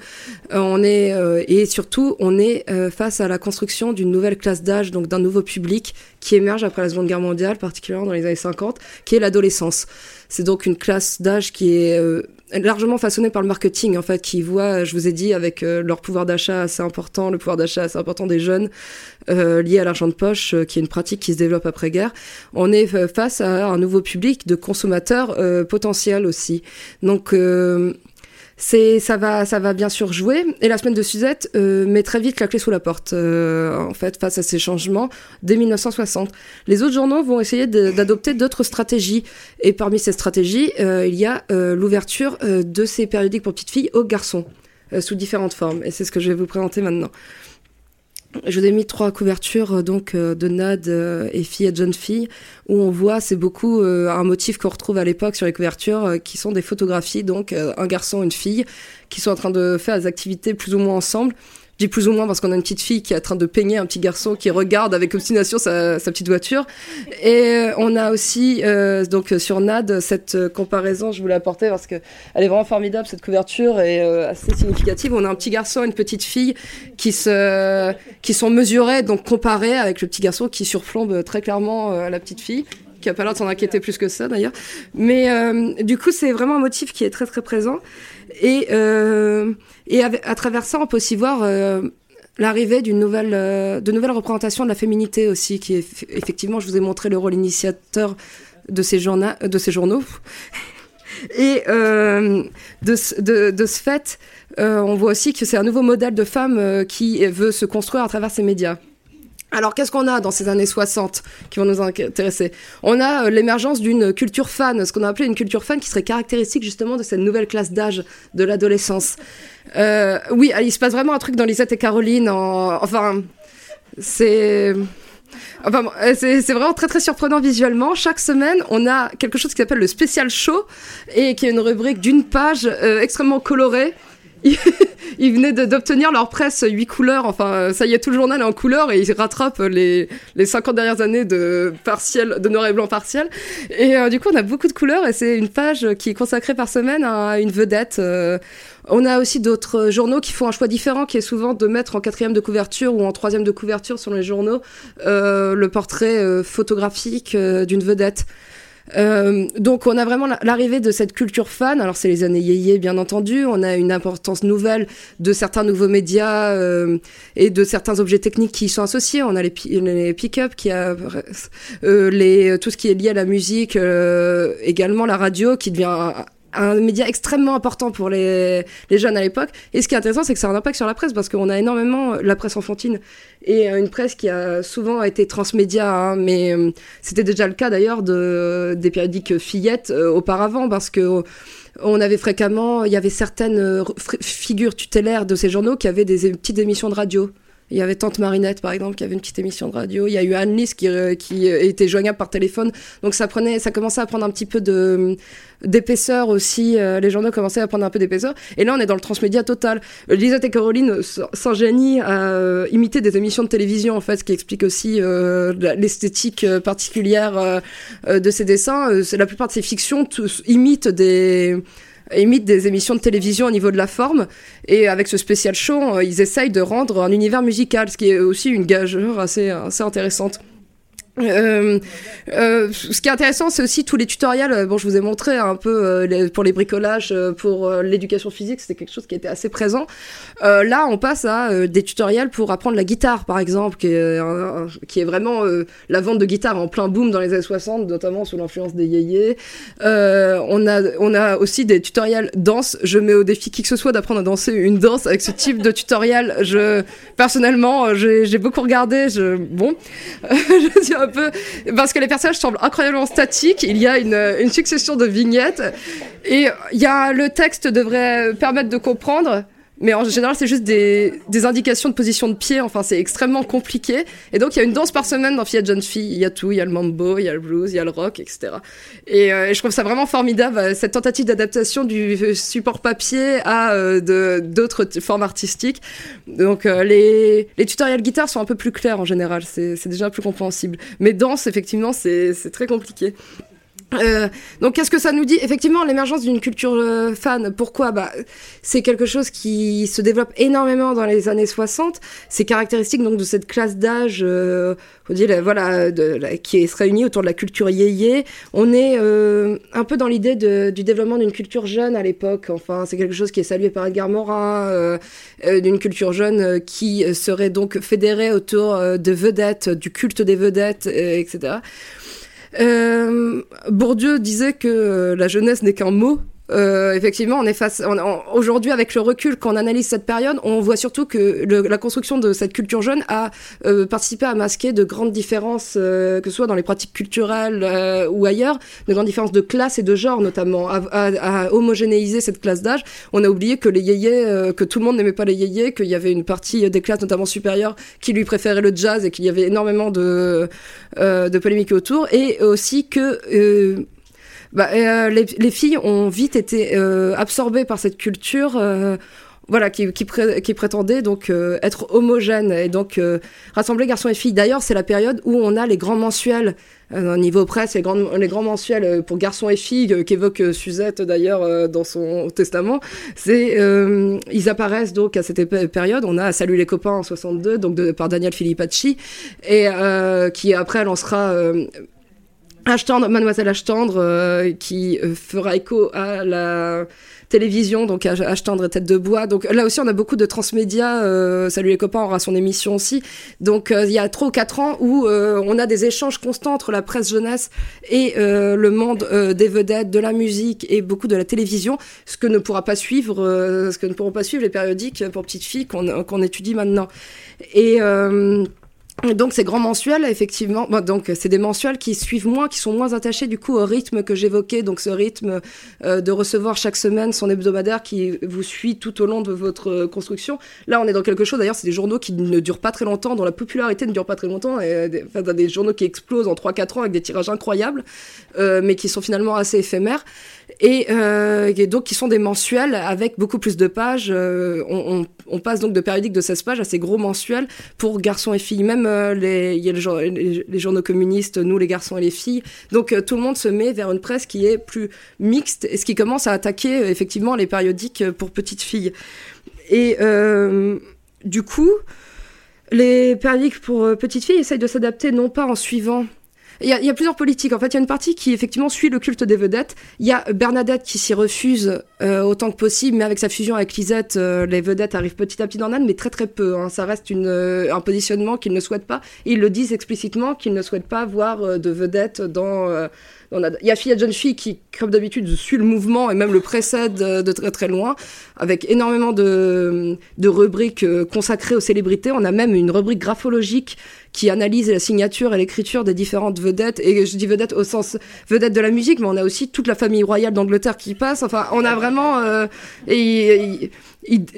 Speaker 3: Euh, on est euh, et surtout, on est face à la construction d'une nouvelle classe d'âge, donc d'un nouveau public qui émerge après la Seconde Guerre mondiale, particulièrement dans les années 50, qui est l'adolescence. C'est donc une classe d'âge qui est largement façonné par le marketing en fait qui voit je vous ai dit avec euh, leur pouvoir d'achat assez important le pouvoir d'achat assez important des jeunes euh, lié à l'argent de poche euh, qui est une pratique qui se développe après guerre. On est face à un nouveau public de consommateurs potentiels aussi. Donc c'est ça va ça va bien sûr jouer et la semaine de Suzette euh, met très vite la clé sous la porte euh, en fait face à ces changements dès 1960 les autres journaux vont essayer d'adopter d'autres stratégies. Et parmi ces stratégies euh, il y a l'ouverture de ces périodiques pour petites filles aux garçons sous différentes formes. Et c'est ce que je vais vous présenter maintenant je vous ai mis trois couvertures euh, donc euh, de Nad euh, et fille et jeune fille où on voit c'est beaucoup un motif qu'on retrouve à l'époque sur les couvertures qui sont des photographies donc un garçon une fille qui sont en train de faire des activités plus ou moins ensemble dis plus ou moins parce qu'on a une petite fille qui est en train de peigner un petit garçon qui regarde avec obstination sa, sa petite voiture. Et euh, on a aussi euh, donc sur Nad cette euh, comparaison, je vous l'ai apportée parce que elle est vraiment formidable cette couverture et assez significative. On a un petit garçon et une petite fille qui se qui sont mesurés donc comparés avec le petit garçon qui surplombe très clairement la petite fille qui a pas l'air de s'en inquiéter plus que ça d'ailleurs. Mais du coup, c'est vraiment un motif qui est très très présent. Et, euh, et à travers ça, on peut aussi voir euh, l'arrivée d'une nouvelle, euh, de nouvelles représentations de la féminité aussi, qui est effectivement, je vous ai montré le rôle initiateur de ces, journaux, de ces journaux. Et euh, de, de, ce fait, euh, on voit aussi que c'est un nouveau modèle de femme qui veut se construire à travers ces médias. Alors, qu'est-ce qu'on a dans ces années 60 qui vont nous intéresser? On a euh, l'émergence d'une culture fan, ce qu'on a appelé une culture fan qui serait caractéristique justement de cette nouvelle classe d'âge de l'adolescence. Euh, oui, il se passe vraiment un truc dans Lisette et Caroline. Enfin, c'est... Enfin, c'est vraiment très très surprenant visuellement. Chaque semaine, on a quelque chose qui s'appelle le spécial show et qui est une rubrique d'une page euh, extrêmement colorée ils venaient d'obtenir leur presse 8 couleurs. Enfin, ça y est, tout le journal est en couleur et ils rattrapent les, les 50 dernières années de partiel, noir et blanc partiel. Et euh, du coup, on a beaucoup de couleurs et c'est une page qui est consacrée par semaine à une vedette. Euh. on a aussi d'autres journaux qui font un choix différent, qui est souvent de mettre en quatrième de couverture ou en troisième de couverture sur les journaux euh, le portrait photographique d'une vedette. Euh, donc on a vraiment l'arrivée de cette culture fan. Alors c'est les années yéyé bien entendu. On a une importance nouvelle de certains nouveaux médias euh, et de certains objets techniques qui y sont associés. On a les, les pick-up, qui a euh, les tout ce qui est lié à la musique, euh, également la radio qui devient un média extrêmement important pour les, jeunes à l'époque. Et ce qui est intéressant, c'est que ça a un impact sur la presse, parce qu'on a énormément la presse enfantine et une presse qui a souvent été transmédia, hein, mais euh, c'était déjà le cas d'ailleurs de, des périodiques fillettes euh, auparavant, parce que on avait fréquemment, il y avait certaines euh, figures tutélaires de ces journaux qui avaient des petites émissions de radio. Il y avait Tante Marinette, par exemple, qui avait une petite émission de radio. Il y a eu Anne-Lise qui, euh, qui était joignable par téléphone. Donc ça prenait, ça commençait à prendre un petit peu de d'épaisseur aussi. Euh, les journaux commençaient à prendre un peu d'épaisseur. Et là, on est dans le transmédia total. Lisette et Caroline sans génie à euh, imiter des émissions de télévision, en fait, ce qui explique aussi l'esthétique particulière de ces dessins. la plupart de ces fictions imitent des imitent des émissions de télévision au niveau de la forme. Et avec ce spécial show, euh, ils essayent de rendre un univers musical, ce qui est aussi une gageure assez, assez intéressante. Euh, euh, ce qui est intéressant, c'est aussi tous les tutoriels. Bon, je vous ai montré un peu euh, pour les bricolages, pour l'éducation physique, c'était quelque chose qui était assez présent. là, on passe à des tutoriels pour apprendre la guitare, par exemple, qui est, vraiment la vente de guitare en plein boom dans les années 60, notamment sous l'influence des yéyés. on a, on a aussi des tutoriels danse. Je mets au défi qui que ce soit d'apprendre à danser une danse avec ce type de tutoriel. Je, personnellement, j'ai beaucoup regardé. Bon, je peu parce que les personnages semblent incroyablement statiques. Il y a une, une succession de vignettes et il y a le texte devrait permettre de comprendre mais en général, c'est juste des, indications de position de pied. Enfin, c'est extrêmement compliqué. Et donc, il y a une danse par semaine dans Fille Jeune Fille. Il y a tout. Il y a le mambo, il y a le blues, il y a le rock, etc. Et, euh, je trouve ça vraiment formidable, euh, cette tentative d'adaptation du euh, support papier à d'autres formes artistiques. Donc, les, les tutoriels guitare sont un peu plus clairs en général. C'est déjà plus compréhensible. Mais danse, effectivement, c'est très compliqué. Euh, donc qu'est-ce que ça nous dit Effectivement, l'émergence d'une culture euh, fan. Pourquoi Bah, c'est quelque chose qui se développe énormément dans les années 60. C'est caractéristique donc de cette classe d'âge, euh, voilà, qui se réunit autour de la culture yéyé. On est euh, un peu dans l'idée du développement d'une culture jeune à l'époque. Enfin, c'est quelque chose qui est salué par Edgar Morin, d'une culture jeune qui serait donc fédérée autour de vedettes, du culte des vedettes, etc. Euh, Bourdieu disait que la jeunesse n'est qu'un mot. Euh, effectivement, on est face. Aujourd'hui, avec le recul, quand on analyse cette période, on voit surtout que la construction de cette culture jeune a euh, participé à masquer de grandes différences, euh, que ce soit dans les pratiques culturelles euh, ou ailleurs, de grandes différences de classe et de genre notamment, à, à, homogénéiser cette classe d'âge. On a oublié que les yéyés, que tout le monde n'aimait pas les yéyés, qu'il y avait une partie des classes, notamment supérieures, qui lui préférait le jazz et qu'il y avait énormément de, de polémiques autour, et aussi que bah, euh, les, les, filles ont vite été euh, absorbées par cette culture. Euh, voilà, qui, qui, prétendait donc être homogène et donc rassembler garçons et filles. D'ailleurs, c'est la période où on a les grands mensuels au niveau presse, les grands, les grands mensuels pour garçons et filles qu'évoque Suzette d'ailleurs dans son testament. C'est ils apparaissent donc à cette période. On a Salut les copains en 62, donc par Daniel Filippacci et qui après lancera Ashtandre, Mademoiselle Ashtandre, euh, qui euh, fera écho à la télévision, donc Ashtandre et Tête de Bois. Donc là aussi, on a beaucoup de transmédia. Euh, Salut les copains aura son émission aussi. Donc il y a trois ou quatre ans où on a des échanges constants entre la presse jeunesse et le monde des vedettes, de la musique et beaucoup de la télévision, ce que ne pourra pas suivre, ce que ne pourront pas suivre les périodiques pour petites filles qu'on étudie maintenant. Et donc ces grands mensuels, effectivement, donc c'est des mensuels qui suivent moins, qui sont moins attachés du coup au rythme que j'évoquais, donc ce rythme euh, de recevoir chaque semaine son hebdomadaire qui vous suit tout au long de votre euh, construction. Là, on est dans quelque chose. D'ailleurs, c'est des journaux qui ne durent pas très longtemps, dont la popularité ne dure pas très longtemps, et des, enfin, des journaux qui explosent en 3-4 ans avec des tirages incroyables, euh, mais qui sont finalement assez éphémères et, euh, et, donc qui sont des mensuels avec beaucoup plus de pages. Euh, on, passe donc de périodiques de 16 pages à ces gros mensuels pour garçons et filles. Même euh, les, y a les, les, journaux communistes, nous les garçons et les filles. Donc tout le monde se met vers une presse qui est plus mixte et ce qui commence à attaquer effectivement les périodiques pour petites filles. Et du coup, les périodiques pour petites filles essayent de s'adapter non pas en suivant il y, a, plusieurs politiques. En fait, il y a une partie qui effectivement suit le culte des vedettes. Il y a Bernadette qui s'y refuse euh, autant que possible, mais avec sa fusion avec Lisette, euh, les vedettes arrivent petit à petit dans Nantes, mais très très peu. Hein. Ça reste euh, un positionnement qu'ils ne souhaitent pas. Ils le disent explicitement qu'ils ne souhaitent pas voir de vedettes dans il y a Jeune Fille qui, comme d'habitude, suit le mouvement et même le précède de très très loin, avec énormément de, de rubriques consacrées aux célébrités. On a même une rubrique graphologique qui analyse la signature et l'écriture des différentes vedettes. Et je dis vedettes au sens vedette de la musique, mais on a aussi toute la famille royale d'Angleterre qui passe. Enfin, on a vraiment... Euh, et,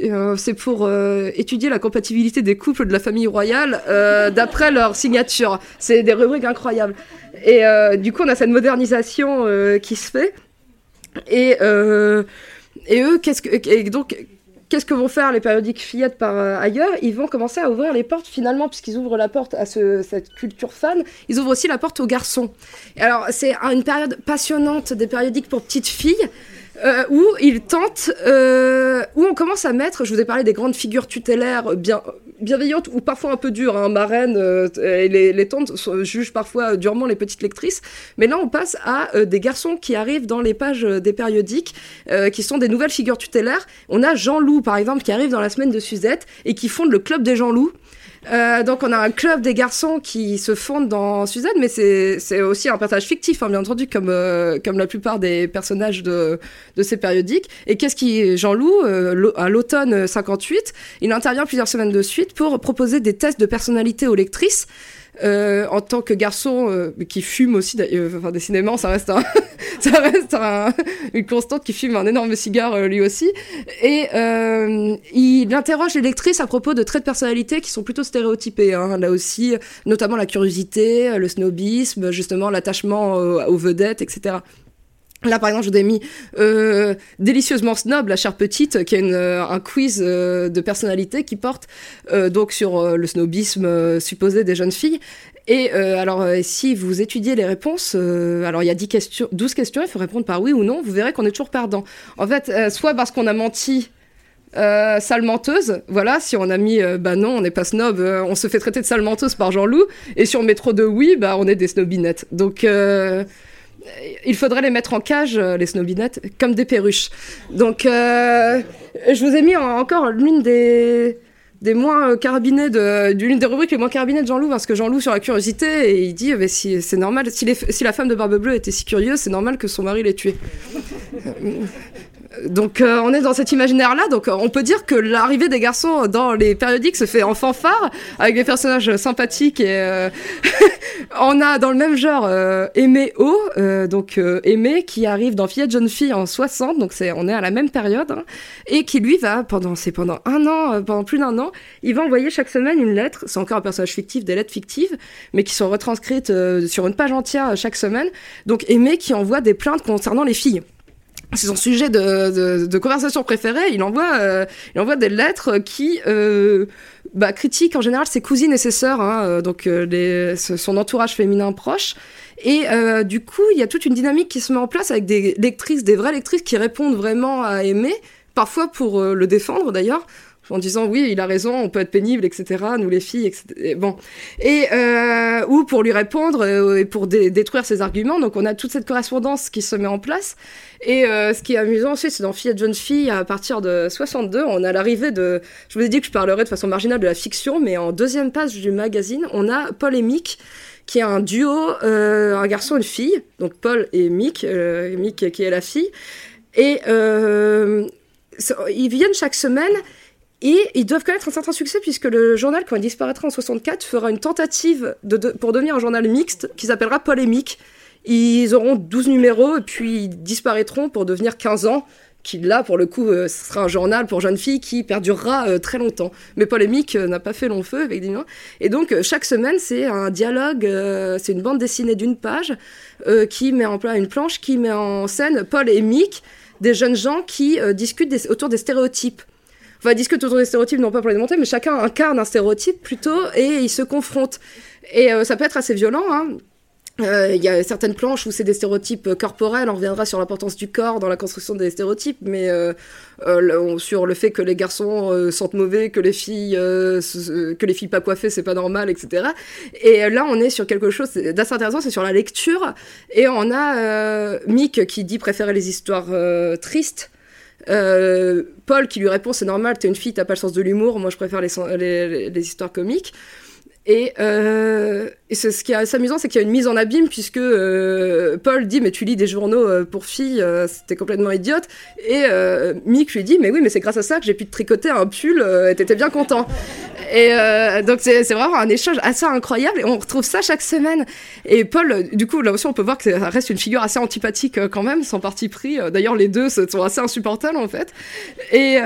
Speaker 3: euh, c'est pour euh, étudier la compatibilité des couples de la famille royale euh, d'après leur signature. C'est des rubriques incroyables. Et euh, du coup, on a cette modernisation euh, qui se fait. Et, et eux, qu'est-ce que... Donc Qu'est-ce que vont faire les périodiques fillettes par euh, ailleurs? Ils vont commencer à ouvrir les portes finalement, puisqu'ils ouvrent la porte à ce, cette culture fan, ils ouvrent aussi la porte aux garçons. alors c'est une période passionnante des périodiques pour petites filles. Euh, où ils tentent, euh, où on commence à mettre, je vous ai parlé des grandes figures tutélaires bien, bienveillantes ou parfois un peu dures, hein, marraines, euh, et les, les tantes jugent parfois durement les petites lectrices, mais là on passe à euh, des garçons qui arrivent dans les pages euh, des périodiques, qui sont des nouvelles figures tutélaires. On a Jean-Loup par exemple qui arrive dans la semaine de Suzette et qui fonde le club des Jean-Loup. Euh, donc on a un club des garçons qui se fondent dans Suzanne, mais c'est aussi un personnage fictif, hein, bien entendu, comme, euh, comme la plupart des personnages de, de ces périodiques. Et qu'est-ce qui... Jean-Loup, euh, à l'automne 58, il intervient plusieurs semaines de suite pour proposer des tests de personnalité aux lectrices. En tant que garçon qui fume aussi, enfin décidément, ça reste, un ça reste une constante qui fume un énorme cigare lui aussi. Et il interroge les lectrices à propos de traits de personnalité qui sont plutôt stéréotypés. Hein, là aussi, notamment la curiosité, le snobisme, justement l'attachement aux vedettes, etc. Là, par exemple, je vous ai mis euh, Délicieusement Snob, la chère petite, qui est une, euh, un quiz euh, de personnalité qui porte euh, donc sur le snobisme supposé des jeunes filles. Et alors, si vous étudiez les réponses, alors il y a 10 questions, 12 questions, il faut répondre par oui ou non, vous verrez qu'on est toujours perdant. En fait, soit parce qu'on a menti euh, voilà, si on a mis bah non, on n'est pas snob, on se fait traiter de sale menteuse par Jean-Loup, et si on met trop de oui, bah on est des snobinettes. Donc il faudrait les mettre en cage, euh, les snobinettes, comme des perruches. Donc, euh, je vous ai mis encore l'une des, des moins carabinés de, des rubriques les moins carabinées de Jean-Loup, parce que Jean-Loup sur la curiosité, et il dit, si, c'est normal, si, si la femme de Barbe Bleue était si curieuse, c'est normal que son mari l'ait tuée. Donc euh, on est dans cet imaginaire-là, donc on peut dire que l'arrivée des garçons dans les périodiques se fait en fanfare, avec des personnages sympathiques et euh, on a dans le même genre euh, Aimé O, donc Aimé qui arrive dans Fillette jeune fille en 60, donc c'est on est à la même période, hein, et qui lui va pendant c'est pendant un an, pendant plus d'un an, il va envoyer chaque semaine une lettre, c'est encore un personnage fictif, des lettres fictives, mais qui sont retranscrites sur une page entière chaque semaine. Donc Aimé qui envoie des plaintes concernant les filles c'est son sujet de, de, conversation préféré. Il envoie, euh, il envoie des lettres qui euh, bah, critiquent en général ses cousines et ses sœurs, hein, euh, donc les, son entourage féminin proche. Et du coup, il y a toute une dynamique qui se met en place avec des lectrices, des vraies lectrices qui répondent vraiment à aimer, parfois pour le défendre d'ailleurs en disant oui, il a raison, on peut être pénible, etc. Nous les filles, etc. bon, et euh, ou pour lui répondre euh, et pour détruire ses arguments. Donc on a toute cette correspondance qui se met en place. Et euh, ce qui est amusant aussi, c'est dans Fille et jeune fille, à partir de 62, on a l'arrivée de. Je vous ai dit que je parlerais de façon marginale de la fiction, mais en deuxième page du magazine, on a Paul et Mick qui est un duo, un garçon et une fille, donc Paul et Mick, Mick qui est la fille, et ils viennent chaque semaine et ils doivent connaître un certain succès puisque le journal, quand il disparaîtra en 64, fera une tentative pour devenir un journal mixte qui s'appellera Polémique. Ils auront 12 numéros et puis ils disparaîtront pour devenir 15 ans qui là pour le coup euh, ce sera un journal pour jeunes filles qui perdurera euh, très longtemps. Mais polémique euh, n'a pas fait long feu avec des et donc chaque semaine c'est un dialogue c'est une bande dessinée d'une page qui met en place une planche qui met en scène Paul et Mick des jeunes gens qui discutent autour des stéréotypes va discuter autour des stéréotypes, non pas pour les démonter, mais chacun incarne un stéréotype plutôt et ils se confrontent. Et euh, ça peut être assez violent. Hein. Euh, il y a certaines planches où c'est des stéréotypes corporels, on reviendra sur l'importance du corps dans la construction des stéréotypes, mais euh, sur le fait que les garçons sentent mauvais, que les filles que les filles pas coiffées c'est pas normal, etc. Et là on est sur quelque chose d'assez intéressant, c'est sur la lecture, et on a Mick qui dit préférer les histoires tristes Paul qui lui répond c'est normal, t'es une fille, t'as pas le sens de l'humour, moi je préfère les, les histoires comiques. Et, euh, ce qui est assez amusant, c'est qu'il y a une mise en abîme puisque euh, Paul dit mais tu lis des journaux euh, pour filles, c'était complètement idiote. Et euh, Mick lui dit mais oui mais c'est grâce à ça que j'ai pu te tricoter un pull, et t'étais bien content. Et donc c'est vraiment un échange assez incroyable et on retrouve ça chaque semaine. Et Paul, du coup là aussi on peut voir que ça reste une figure assez antipathique quand même, sans parti pris. D'ailleurs les deux sont assez insupportables en fait. Et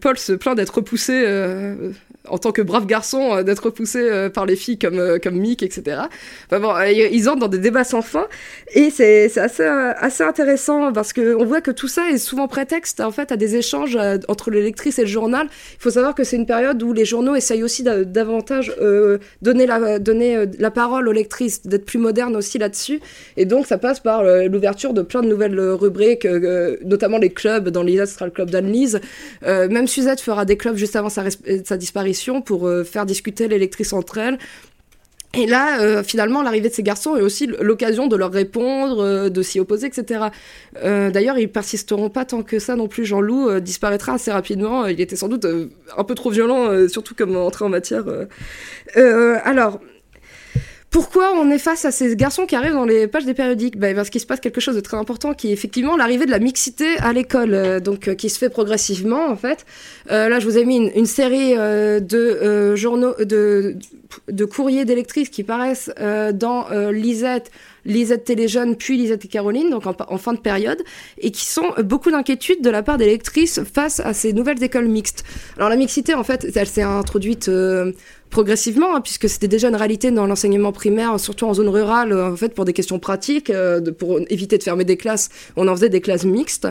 Speaker 3: Paul se plaint d'être repoussé en tant que brave garçon euh, d'être repoussé euh, par les filles comme euh, comme Mick etc ils entrent dans des débats sans fin et c'est assez assez intéressant parce que on voit que tout ça est souvent prétexte en fait à des échanges entre les lectrices et le journal. Il faut savoir que c'est une période où les journaux essayent aussi davantage donner la donner la parole aux lectrices d'être plus modernes aussi là-dessus. Et donc ça passe par l'ouverture de plein de nouvelles rubriques notamment les clubs dans l'ISA sera le club d'Anne-Lise. Même Suzette fera des clubs juste avant sa, sa disparition pour euh, faire discuter les lectrices entre elles. Et là, euh, finalement, l'arrivée de ces garçons est aussi l'occasion de leur répondre, euh, de s'y opposer, etc. D'ailleurs, ils persisteront pas tant que ça non plus. Jean-Loup disparaîtra assez rapidement. Il était sans doute un peu trop violent, surtout comme entrée en matière. alors, Pourquoi on est face à ces garçons qui arrivent dans les pages des périodiques ben, Parce qu'il se passe quelque chose de très important qui est effectivement l'arrivée de la mixité à l'école, euh, donc euh, qui se fait progressivement en fait. Euh, là, je vous ai mis une, série de journaux, de, de courriers d'électrices qui paraissent dans Lisette, Lisette Téléjeune, puis Lisette et Caroline, donc en, fin de période, et qui sont beaucoup d'inquiétudes de la part des face à ces nouvelles écoles mixtes. Alors la mixité, en fait, elle s'est introduite progressivement, hein, puisque c'était déjà une réalité dans l'enseignement primaire, surtout en zone rurale, en fait, pour des questions pratiques, euh, pour éviter de fermer des classes, on en faisait des classes mixtes.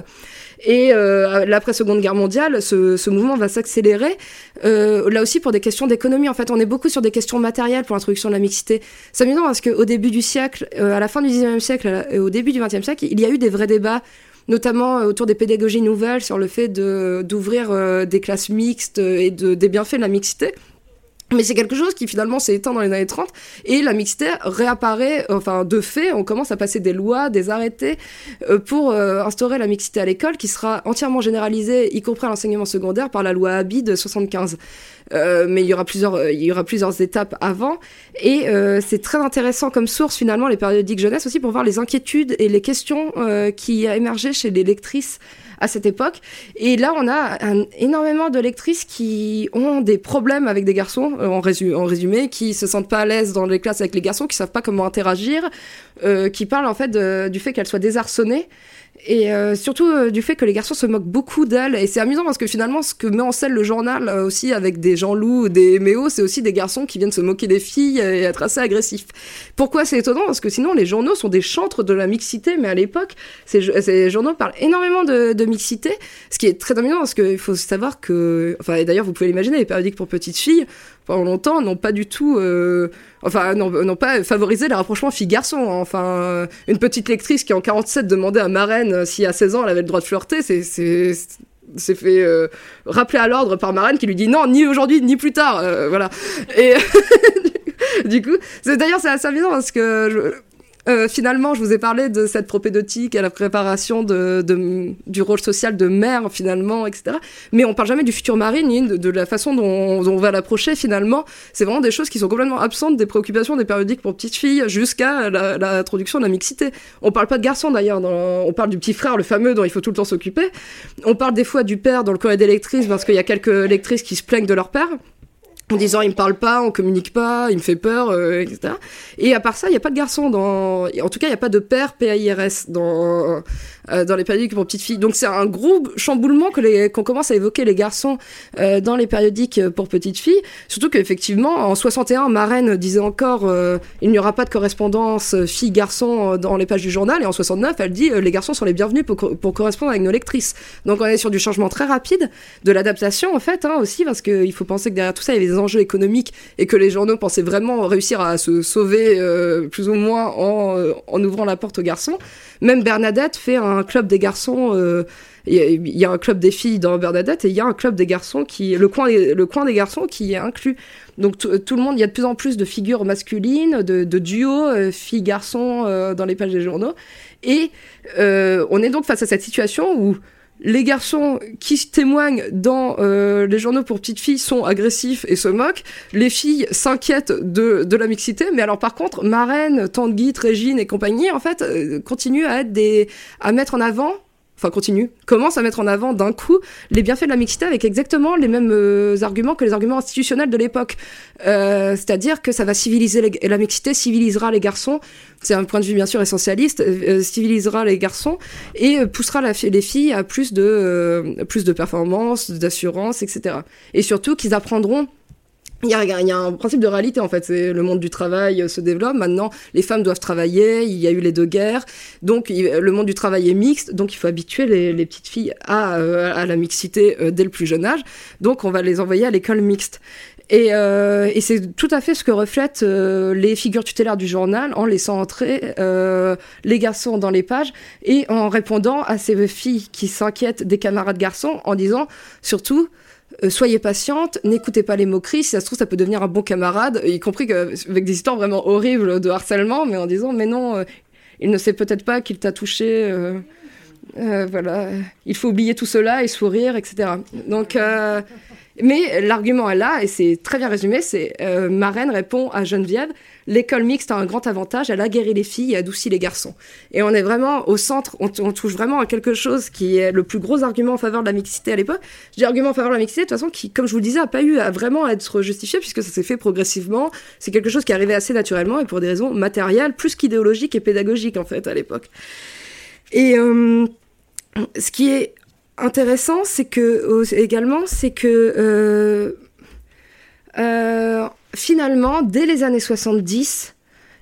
Speaker 3: Et euh, l'après-seconde guerre mondiale, ce, mouvement va s'accélérer, euh, là aussi pour des questions d'économie. En fait, on est beaucoup sur des questions matérielles pour l'introduction de la mixité. C'est amusant parce qu'au début du siècle, à la fin du 19e siècle et au début du 20e siècle, il y a eu des vrais débats notamment autour des pédagogies nouvelles sur le fait d'ouvrir des classes mixtes et de, des bienfaits de la mixité. Mais c'est quelque chose qui finalement s'est éteint dans les années 30 et la mixité réapparaît, enfin de fait, on commence à passer des lois, des arrêtés euh, pour euh, instaurer la mixité à l'école qui sera entièrement généralisée, y compris à l'enseignement secondaire, par la loi Abi de 75. Euh, mais il y aura plusieurs, il y aura plusieurs étapes avant et c'est très intéressant comme source finalement les périodiques jeunesse aussi pour voir les inquiétudes et les questions qui a émergé chez les lectrices à cette époque. Et là, on a énormément de lectrices qui ont des problèmes avec des garçons, euh, en, résumé, en résumé, qui se sentent pas à l'aise dans les classes avec les garçons, qui savent pas comment interagir, euh, qui parlent en fait du fait qu'elles soient désarçonnées et euh, surtout euh, du fait que les garçons se moquent beaucoup d'elle. Et c'est amusant parce que finalement, ce que met en scène le journal euh, aussi avec des Jean-Loup, des Méo, c'est aussi des garçons qui viennent se moquer des filles et être assez agressifs. Pourquoi c'est étonnant? Parce que sinon, les journaux sont des chantres de la mixité, mais à l'époque, ces, journaux parlent énormément de, de, mixité, ce qui est très amusant parce qu'il faut savoir que, enfin, et d'ailleurs, vous pouvez l'imaginer, les périodiques pour petites filles, longtemps, n'ont pas du tout, euh, enfin, n'ont pas favorisé les rapprochements filles-garçons. Enfin, une petite lectrice qui en 47 demandait à Marraine si à 16 ans elle avait le droit de flirter, c'est fait euh, rappeler à l'ordre par Marraine qui lui dit non, ni aujourd'hui, ni plus tard. Euh, voilà. Et du coup, d'ailleurs c'est assez amusant parce que euh, finalement, je vous ai parlé de cette propédeutique à la préparation du rôle social de mère, finalement, etc. Mais on parle jamais du futur mari, ni de, la façon dont, on va l'approcher, finalement. C'est vraiment des choses qui sont complètement absentes des préoccupations des périodiques pour petites filles jusqu'à l'introduction de la mixité. On parle pas de garçon, d'ailleurs. On parle du petit frère, le fameux, dont il faut tout le temps s'occuper. On parle des fois du père dans le courrier des lectrices, parce qu'il y a quelques lectrices qui se plaignent de leur père en disant il me parle pas, on communique pas, il me fait peur, euh, etc. Et à part ça, il n'y a pas de garçon dans, en tout cas, il n'y a pas de père PAIRS dans euh, dans les périodiques pour petites filles. Donc c'est un gros chamboulement que les qu'on commence à évoquer les garçons euh, dans les périodiques pour petites filles. Surtout qu'effectivement, en 61, Marraine disait encore il n'y aura pas de correspondance fille-garçon dans les pages du journal. Et en 69, elle dit les garçons sont les bienvenus pour, pour correspondre avec nos lectrices. Donc on est sur du changement très rapide, de l'adaptation en fait hein, aussi, parce qu'il faut penser que derrière tout ça, il y avait des enjeux économiques et que les journaux pensaient vraiment réussir à se sauver euh, plus ou moins en, euh, en, ouvrant la porte aux garçons. Même Bernadette fait un club des garçons. Euh, il y, a un club des filles dans Bernadette et il y a un club des garçons qui le coin le coin des garçons qui est inclus. Donc tout le monde, il y a de plus en plus de figures masculines, de, duos filles garçons dans les pages des journaux et on est donc face à cette situation où les garçons qui témoignent dans euh, les journaux pour petites filles sont agressifs et se moquent. Les filles s'inquiètent de, de la mixité, mais alors par contre, Marraine, Tanguy, Régine et compagnie, en fait, euh, continuent à être des, à mettre en avant enfin continue, commence à mettre en avant d'un coup les bienfaits de la mixité avec exactement les mêmes euh, arguments que les arguments institutionnels de l'époque. Euh, c'est-à-dire que ça va civiliser la mixité, civilisera les garçons, c'est un point de vue bien sûr essentialiste, euh, civilisera les garçons et poussera les filles à plus de, plus de performance, d'assurance, etc. Et surtout qu'ils apprendront il y, a, un principe de réalité en fait, c'est le monde du travail euh, se développe. Maintenant, les femmes doivent travailler. Il y a eu les deux guerres, donc le monde du travail est mixte. Donc il faut habituer les, petites filles à, euh, la mixité euh, dès le plus jeune âge. Donc on va les envoyer à l'école mixte. Et, et c'est tout à fait ce que reflètent les figures tutélaires du journal en laissant entrer les garçons dans les pages et en répondant à ces filles qui s'inquiètent des camarades garçons en disant surtout euh, soyez patiente, n'écoutez pas les moqueries, si ça se trouve, ça peut devenir un bon camarade, y compris que, avec des histoires vraiment horribles de harcèlement, mais en disant, mais non, euh, il ne sait peut-être pas qu'il t'a touché. Euh, voilà, il faut oublier tout cela et sourire, etc. Donc, mais l'argument est là, et c'est très bien résumé, c'est euh, Marraine répond à Geneviève, l'école mixte a un grand avantage, elle a guéri les filles et adouci les garçons. Et on est vraiment au centre, on, touche vraiment à quelque chose qui est le plus gros argument en faveur de la mixité à l'époque. Dis argument en faveur de la mixité, de toute façon, qui, comme je vous le disais, a pas eu à vraiment être justifié, puisque ça s'est fait progressivement. C'est quelque chose qui arrivait assez naturellement, et pour des raisons matérielles, plus qu'idéologiques et pédagogiques, en fait, à l'époque. Et... Euh, ce qui est intéressant, c'est que également, c'est que euh, euh, finalement, dès les années 70,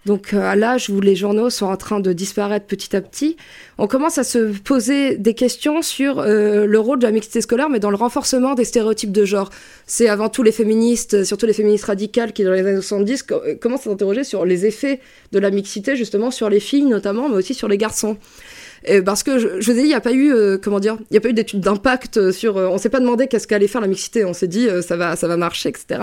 Speaker 3: donc euh, à l'âge où les journaux sont en train de disparaître petit à petit, on commence à se poser des questions sur le rôle de la mixité scolaire, mais dans le renforcement des stéréotypes de genre. C'est avant tout les féministes, surtout les féministes radicales, qui dans les années 70 commencent à s'interroger sur les effets de la mixité, justement sur les filles notamment, mais aussi sur les garçons parce que je, vous ai dit, il n'y a pas eu, euh, comment dire, il n'y a pas eu d'études d'impact sur. Euh, on s'est pas demandé qu'est-ce qu'allait faire la mixité. On s'est dit, euh, ça va, ça va marcher, etc.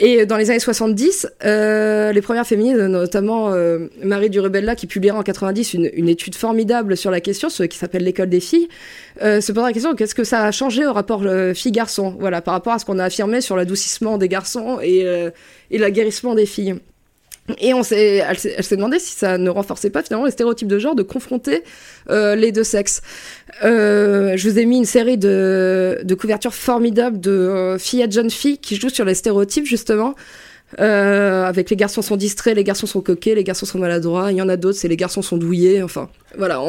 Speaker 3: Et dans les années 70, les premières féministes, notamment Marie Durubella, qui publiera en 90 une, étude formidable sur la question, qui s'appelle l'école des filles, se posera la question qu'est-ce que ça a changé au rapport filles-garçons, voilà, par rapport à ce qu'on a affirmé sur l'adoucissement des garçons et, et l'aguerrissement des filles. Et on s'est, elle, s'est demandé si ça ne renforçait pas finalement les stéréotypes de genre de confronter euh, les deux sexes. Euh, je vous ai mis une série de, de couvertures formidables de euh, filles et jeunes filles qui jouent sur les stéréotypes justement. Euh, avec les garçons sont distraits, les garçons sont coquets, les garçons sont maladroits. Il y en a d'autres, c'est les garçons sont douillés. Enfin, voilà.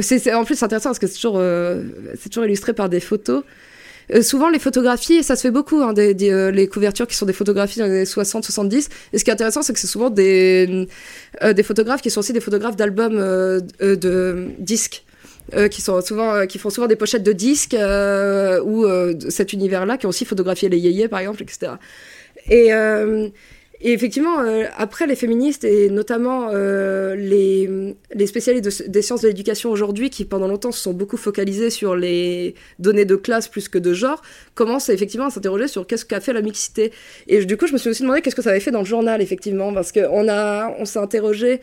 Speaker 3: C'est, en plus c'est intéressant parce que c'est toujours, c'est toujours illustré par des photos. Euh, souvent, les photographies, ça se fait beaucoup, hein, des, euh, les couvertures qui sont des photographies dans les années 60-70. Et ce qui est intéressant, c'est que c'est souvent des, euh, des photographes qui sont aussi des photographes d'albums de disques. qui sont souvent qui font souvent des pochettes de disques ou cet univers-là qui ont aussi photographié les yéyés par exemple etc et et effectivement, euh, après les féministes et notamment euh, les, spécialistes des sciences de l'éducation aujourd'hui, qui pendant longtemps se sont beaucoup focalisés sur les données de classe plus que de genre, commencent effectivement à s'interroger sur qu'est-ce qu'a fait la mixité. Et du coup, je me suis aussi demandé qu'est-ce que ça avait fait dans le journal, effectivement, parce qu'on on s'est interrogé,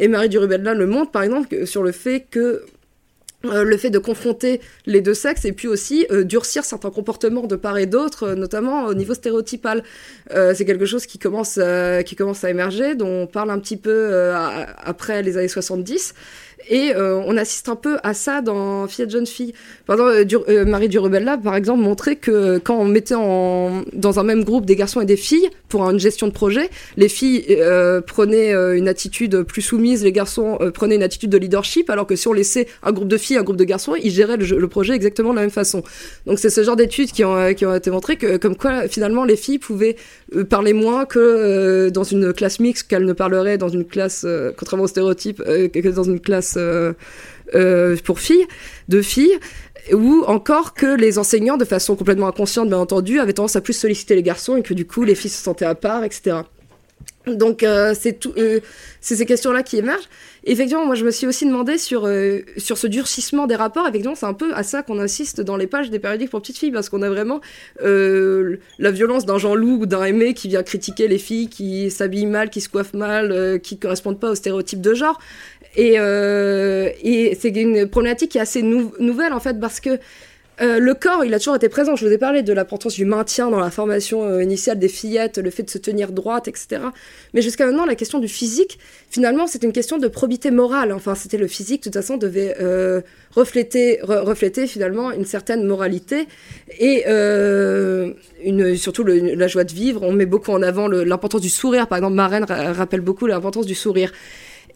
Speaker 3: et Marie Durubella le montre par exemple, sur le fait que euh, le fait de confronter les deux sexes et puis aussi euh, durcir certains comportements de part et d'autre, euh, notamment au niveau stéréotypal. c'est quelque chose qui commence, qui commence à émerger, dont on parle un petit peu après les années 70. Et euh, on assiste un peu à ça dans Fille jeune fille. Par exemple, euh, Marie Durubella, par exemple, montrait que quand on mettait dans un même groupe des garçons et des filles pour une gestion de projet, les filles euh, prenaient une attitude plus soumise, les garçons prenaient une attitude de leadership, alors que si on laissait un groupe de filles, un groupe de garçons, ils géraient le, projet exactement de la même façon. Donc c'est ce genre d'études qui ont, qui ont été montrées que, comme quoi, finalement, les filles pouvaient parler moins que dans une classe mixte qu'elles ne parleraient dans une classe, contrairement aux stéréotypes, que dans une classe euh, euh, pour filles, de filles, ou encore que les enseignants, de façon complètement inconsciente, bien entendu, avaient tendance à plus solliciter les garçons et que du coup les filles se sentaient à part, etc. Donc euh, c'est ces questions-là qui émergent. effectivement, moi je me suis aussi demandé sur sur ce durcissement des rapports. Effectivement, c'est un peu à ça qu'on insiste dans les pages des périodiques pour petites filles parce qu'on a vraiment la violence d'un Jean-Loup ou d'un Aimé qui vient critiquer les filles qui s'habillent mal, qui se coiffent mal, qui correspondent pas aux stéréotypes de genre. Et, euh, et c'est une problématique qui est assez nouvelle en fait parce que euh, le corps, il a toujours été présent. Je vous ai parlé de l'importance du maintien dans la formation euh, initiale des fillettes, le fait de se tenir droite, etc. Mais jusqu'à maintenant, la question du physique, finalement, c'était une question de probité morale. Enfin, c'était le physique, de toute façon, devait refléter, refléter finalement une certaine moralité et surtout la joie de vivre. On met beaucoup en avant l'importance du sourire. Par exemple, Marraine rappelle beaucoup l'importance du sourire.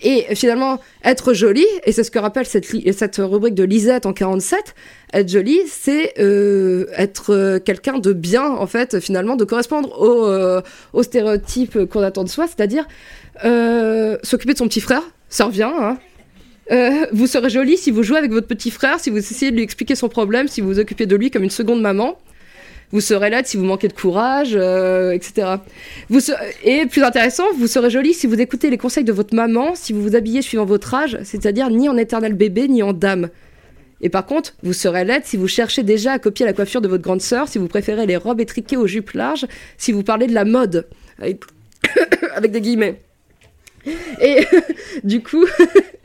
Speaker 3: Et finalement, être jolie, et c'est ce que rappelle cette, cette rubrique de Lisette en 47, être jolie, c'est euh, être euh, quelqu'un de bien, en fait, finalement, de correspondre au, euh, stéréotype qu'on attend de soi, c'est-à-dire s'occuper de son petit frère, ça revient, hein. vous serez jolie si vous jouez avec votre petit frère, si vous essayez de lui expliquer son problème, si vous vous occupez de lui comme une seconde maman vous serez là si vous manquez de courage, euh, etc. Vous Et plus intéressant, vous serez jolie si vous écoutez les conseils de votre maman, si vous vous habillez suivant votre âge, c'est-à-dire ni en éternel bébé, ni en dame. Et par contre, vous serez laide si vous cherchez déjà à copier la coiffure de votre grande sœur, si vous préférez les robes étriquées aux jupes larges, si vous parlez de la mode, avec des guillemets. Et du coup,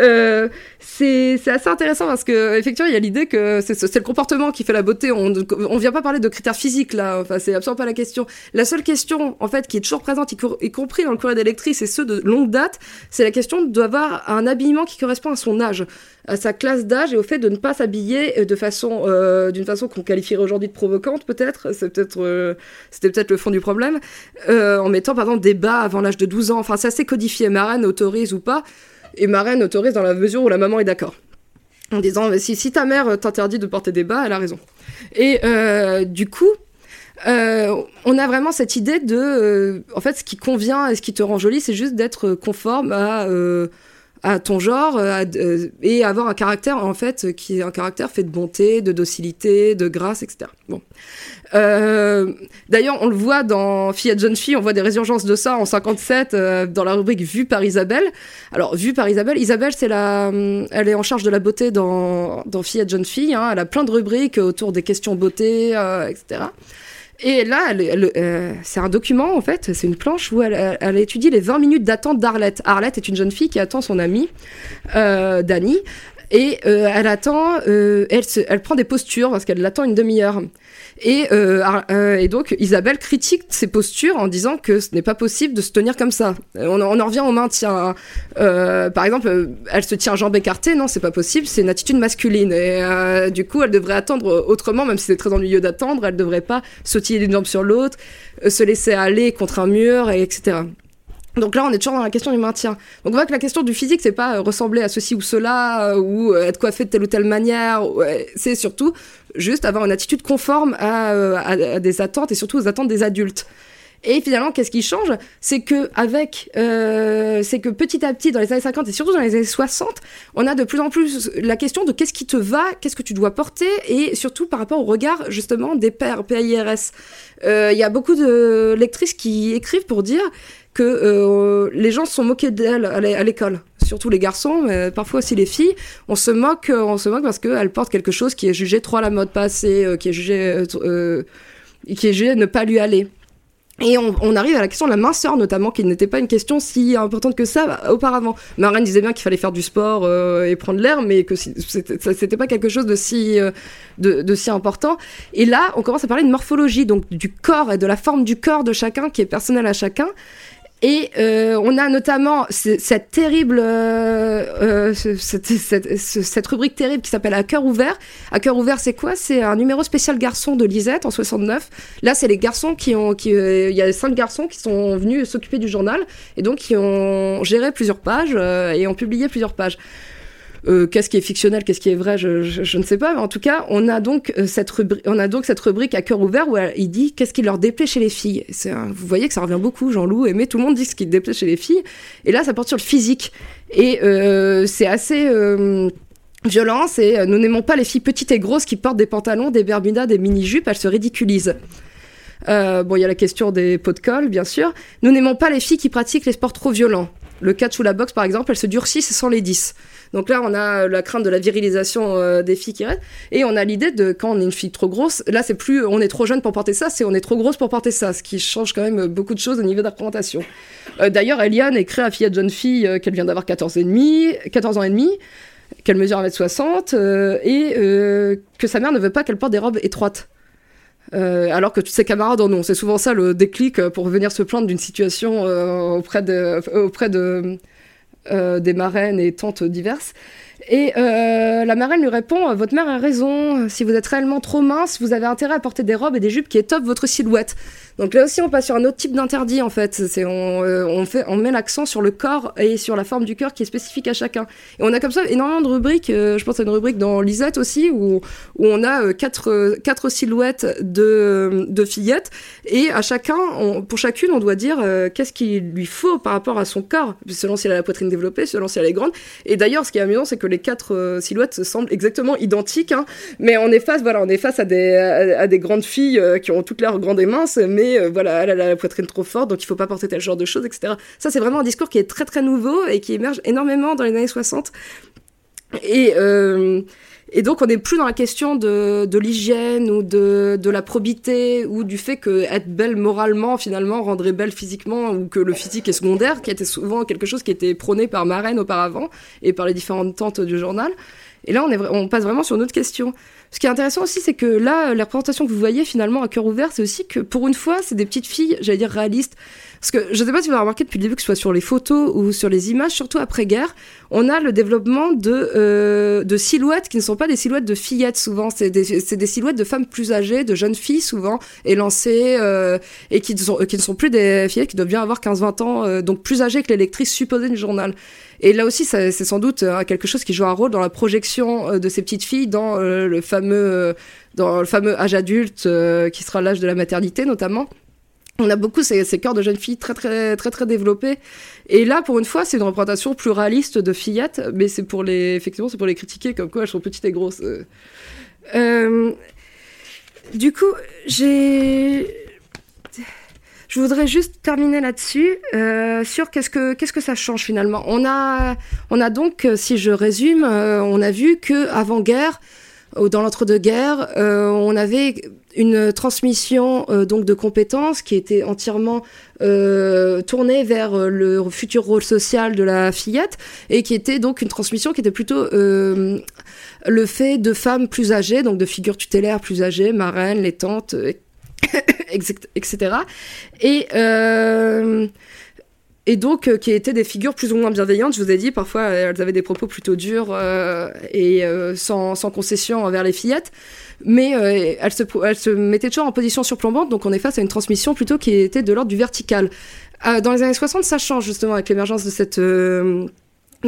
Speaker 3: Euh, c'est assez intéressant parce que effectivement il y a l'idée que c'est le comportement qui fait la beauté. On on vient pas parler de critères physiques là. Enfin c'est absolument pas la question. La seule question en fait qui est toujours présente, y, compris dans le courrier d'électrice et ceux de longue date, c'est la question d'avoir un habillement qui correspond à son âge, à sa classe d'âge et au fait de ne pas s'habiller de façon euh, d'une façon qu'on qualifierait aujourd'hui de provocante peut-être. C'est peut-être euh, c'était peut-être le fond du problème euh, en mettant par exemple des bas avant l'âge de 12 ans. Enfin c'est assez codifié. Marraine autorise ou pas et marraine autorise dans la mesure où la maman est d'accord. En disant, si, si ta mère t'interdit de porter des bas, elle a raison. Et euh, du coup, euh, on a vraiment cette idée de, euh, en fait, ce qui convient et ce qui te rend jolie, c'est juste d'être conforme à à ton genre et avoir un caractère en fait qui est un caractère fait de bonté, de docilité, de grâce, etc. Bon. Euh, D'ailleurs, on le voit dans Fille jeune fille, on voit des résurgences de ça en 57 euh, dans la rubrique Vue par Isabelle. Alors, Vue par Isabelle, Isabelle, c'est la, elle est en charge de la beauté dans, dans Fille jeune fille. Hein. Elle a plein de rubriques autour des questions beauté, euh, etc. Et là, euh, c'est un document, en fait, c'est une planche où elle, étudie les 20 minutes d'attente d'Arlette. Arlette est une jeune fille qui attend son amie, euh, Dani, et euh, elle attend, elle, elle prend des postures parce qu'elle l'attend une demi-heure. Et, euh, euh, et, donc Isabelle critique ses postures en disant que ce n'est pas possible de se tenir comme ça. On, on en revient au maintien. Euh, par exemple, elle se tient jambes écartées, non, c'est pas possible, c'est une attitude masculine. Et euh, du coup, elle devrait attendre autrement, même si c'est très ennuyeux d'attendre, elle devrait pas sautiller d'une jambe sur l'autre, se laisser aller contre un mur, et etc. Donc là, on est toujours dans la question du maintien. Donc on voit que la question du physique, c'est pas ressembler à ceci ou cela, ou être coiffé de telle ou telle manière. C'est surtout juste avoir une attitude conforme euh, à, des attentes et surtout aux attentes des adultes. Et finalement, qu'est-ce qui change? C'est que avec, euh, c'est que petit à petit, dans les années 50 et surtout dans les années 60, on a de plus en plus la question de qu'est-ce qui te va, qu'est-ce que tu dois porter, et surtout par rapport au regard justement des pères PAIRS. Euh, il y a beaucoup de lectrices qui écrivent pour dire que euh, les gens se sont moqués d'elle à l'école, surtout les garçons, mais parfois aussi les filles. On se moque, euh, on se moque parce qu'elle porte quelque chose qui est jugé trop à la mode passée, euh, qui est jugé, qui est jugé ne pas lui aller. Et on, arrive à la question de la minceur, notamment, qui n'était pas une question si importante que ça auparavant. Marine disait bien qu'il fallait faire du sport et prendre l'air, mais que c'était pas quelque chose de si, de, si important. Et là, on commence à parler de morphologie, donc du corps et de la forme du corps de chacun, qui est personnelle à chacun. Et euh, on a notamment cette terrible, euh, euh cette, cette, cette, rubrique terrible qui s'appelle À cœur ouvert. À cœur ouvert, c'est quoi? C'est un numéro spécial garçon de Lisette en 69. Là, c'est les garçons qui ont, qui, euh, il y a cinq garçons qui sont venus s'occuper du journal et donc qui ont géré plusieurs pages et ont publié plusieurs pages. Euh, qu'est-ce qui est fictionnel, qu'est-ce qui est vrai, je, ne sais pas. En tout cas, on a donc euh, cette rubrique, on a donc cette rubrique à cœur ouvert où il dit qu'est-ce qui leur déplaît chez les filles. vous voyez que ça revient beaucoup, Jean-Loup, mais tout le monde dit ce qui déplaît chez les filles. Et là, ça porte sur le physique. Et euh, c'est assez violent. C'est nous n'aimons pas les filles petites et grosses qui portent des pantalons, des bermudas, des mini-jupes. Elles se ridiculisent. bon, il y a la question des pots de colle, bien sûr. Nous n'aimons pas les filles qui pratiquent les sports trop violents. Le catch ou la boxe, par exemple, elles se durcissent sans les 10. Donc là, on a la crainte de la virilisation euh, des filles qui restent. Et on a l'idée de quand on est une fille trop grosse, là, c'est plus on est trop jeune pour porter ça, c'est on est trop grosse pour porter ça, ce qui change quand même beaucoup de choses au niveau de la représentation. Euh, d'ailleurs, Eliane écrit à fille de jeune fille euh, qu'elle vient d'avoir 14, et demi, 14 ans et demi qu'elle mesure 1m60 et que sa mère ne veut pas qu'elle porte des robes étroites. Alors que tous ses camarades en ont. C'est souvent ça le déclic pour venir se plaindre d'une situation auprès de, auprès de, euh, des marraines et tantes diverses. Et euh, la marraine lui répond Votre mère a raison, si vous êtes réellement trop mince, vous avez intérêt à porter des robes et des jupes qui étoffent votre silhouette. Donc là aussi, on passe sur un autre type d'interdit en fait. C'est on, euh, on, fait, on met l'accent sur le corps et sur la forme du cœur qui est spécifique à chacun. Et on a comme ça énormément de rubriques. Euh, je pense à une rubrique dans Lisette aussi où, où on a euh, quatre, quatre silhouettes de, de fillettes et à chacun, pour chacune, on doit dire qu'est-ce qu'il lui faut par rapport à son corps, selon si elle a la poitrine développée, selon si elle est grande. Et d'ailleurs, ce qui est amusant, c'est que les quatre silhouettes semblent exactement identiques, hein, mais on est face, voilà, on est face à des, à, des grandes filles qui ont toutes l'air grandes et minces, mais euh, voilà, elle a la poitrine trop forte, donc il faut pas porter tel genre de choses, etc. Ça, c'est vraiment un discours qui est très très nouveau et qui émerge énormément dans les années 60 Et, et donc, on n'est plus dans la question de, de l'hygiène ou de, de, la probité ou du fait que être belle moralement, finalement, rendrait belle physiquement ou que le physique est secondaire, qui était souvent quelque chose qui était prôné par Marraine auparavant et par les différentes tantes du journal. Et là, on, est, on passe vraiment sur une autre question. Ce qui est intéressant aussi, c'est que là, la représentation que vous voyez finalement à cœur ouvert, c'est aussi que pour une fois, c'est des petites filles, j'allais dire réalistes. Parce que je ne sais pas si vous avez remarqué depuis le début, que ce soit sur les photos ou sur les images, surtout après-guerre, on a le développement de, euh, de silhouettes qui ne sont pas des silhouettes de fillettes souvent, c'est des, silhouettes de femmes plus âgées, de jeunes filles souvent, élancées, euh, et qui, ne sont plus des fillettes qui doivent bien avoir 15-20 ans, euh, donc plus âgées que les lectrices supposées du journal. Et là aussi, c'est sans doute euh, quelque chose qui joue un rôle dans la projection de ces petites filles dans le fameux, dans le fameux âge adulte qui sera l'âge de la maternité notamment. On a beaucoup ces, ces de jeunes filles très très très très développés. Et là, pour une fois, c'est une représentation pluraliste de fillettes, mais c'est pour les effectivement c'est pour les critiquer comme quoi elles sont petites et grosses. du coup, j'ai je voudrais juste terminer là-dessus euh, sur qu'est-ce que qu'est-ce que ça change finalement. On a on a donc, euh, si je résume, euh, on a vu que avant guerre dans l'entre-deux-guerres, euh, on avait une transmission euh, donc de compétences qui était entièrement euh, tournée vers le futur rôle social de la fillette et qui était donc une transmission qui était plutôt le fait de femmes plus âgées, donc de figures tutélaires plus âgées, marraines, les tantes, etc. Et, et donc, euh, qui étaient des figures plus ou moins bienveillantes. Je vous ai dit, parfois, elles avaient des propos plutôt durs euh, et sans, sans, concession envers les fillettes. Mais elles, se, elles se mettaient toujours en position surplombante, donc on est face à une transmission plutôt qui était de l'ordre du vertical. dans les années 60, ça change justement avec l'émergence de cette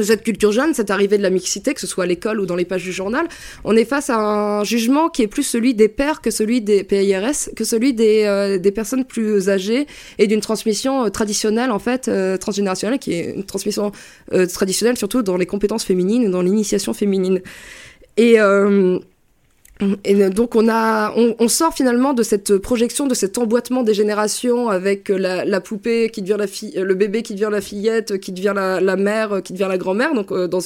Speaker 3: cette culture jeune, cette arrivée de la mixité, que ce soit à l'école ou dans les pages du journal, on est face à un jugement qui est plus celui des pères que celui des PIRS, que celui des, euh, des personnes plus âgées et d'une transmission euh, traditionnelle, en fait, euh, transgénérationnelle, qui est une transmission traditionnelle surtout dans les compétences féminines dans l'initiation féminine. Et et donc on a, on, sort finalement de cette projection, de cet emboîtement des générations avec la, la poupée qui devient la fille, le bébé qui devient la fillette, qui devient la, mère, qui devient la grand-mère, donc euh, dans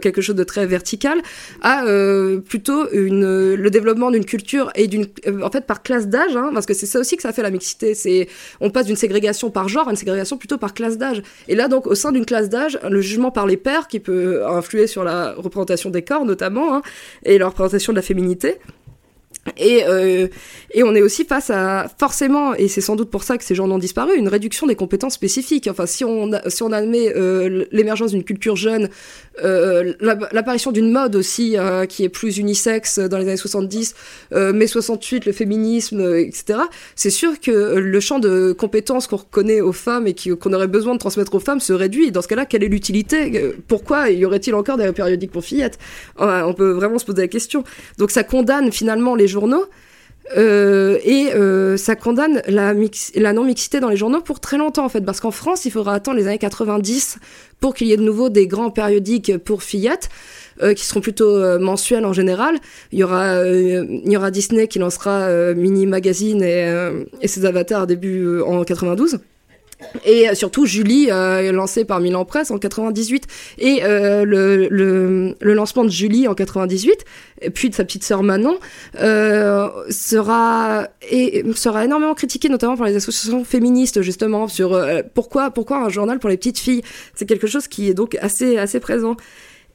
Speaker 3: quelque chose de très vertical, à euh, plutôt le développement d'une culture et d'une euh, en fait par classe d'âge, hein, parce que c'est ça aussi que ça fait la mixité, c'est on passe d'une ségrégation par genre à une ségrégation plutôt par classe d'âge. Et là donc au sein d'une classe d'âge, le jugement par les pères qui peut influer sur la représentation des corps notamment hein, et la représentation de la féminité société et, euh, et on est aussi face à forcément, et c'est sans doute pour ça que ces gens ont disparu, une réduction des compétences spécifiques. Enfin, si on, si on admet euh, l'émergence d'une culture jeune, euh, l'apparition d'une mode aussi qui est plus unisexe dans les années 70, euh, mai 68, le féminisme, etc. C'est sûr que le champ de compétences qu'on reconnaît aux femmes et qu'on aurait besoin de transmettre aux femmes se réduit. Dans ce cas-là, quelle est l'utilité? Pourquoi y aurait-il encore des périodiques pour fillettes? On peut vraiment se poser la question. Donc ça condamne finalement les Euh, et euh, ça condamne la, non-mixité dans les journaux pour très longtemps en fait, parce qu'en France, il faudra attendre les années 90 pour qu'il y ait de nouveau des grands périodiques pour fillettes. Euh, qui seront plutôt mensuels en général. Il y aura, il y aura Disney qui lancera Mini Magazine et ses avatars début en 92. Et surtout Julie, euh, lancée par Milan Presse en 98, et euh, le, le, le, lancement de Julie en 98, puis de sa petite sœur Manon, euh, sera et sera énormément critiqué, notamment par les associations féministes justement sur euh, pourquoi pourquoi un journal pour les petites filles? C'est quelque chose qui est donc assez assez présent.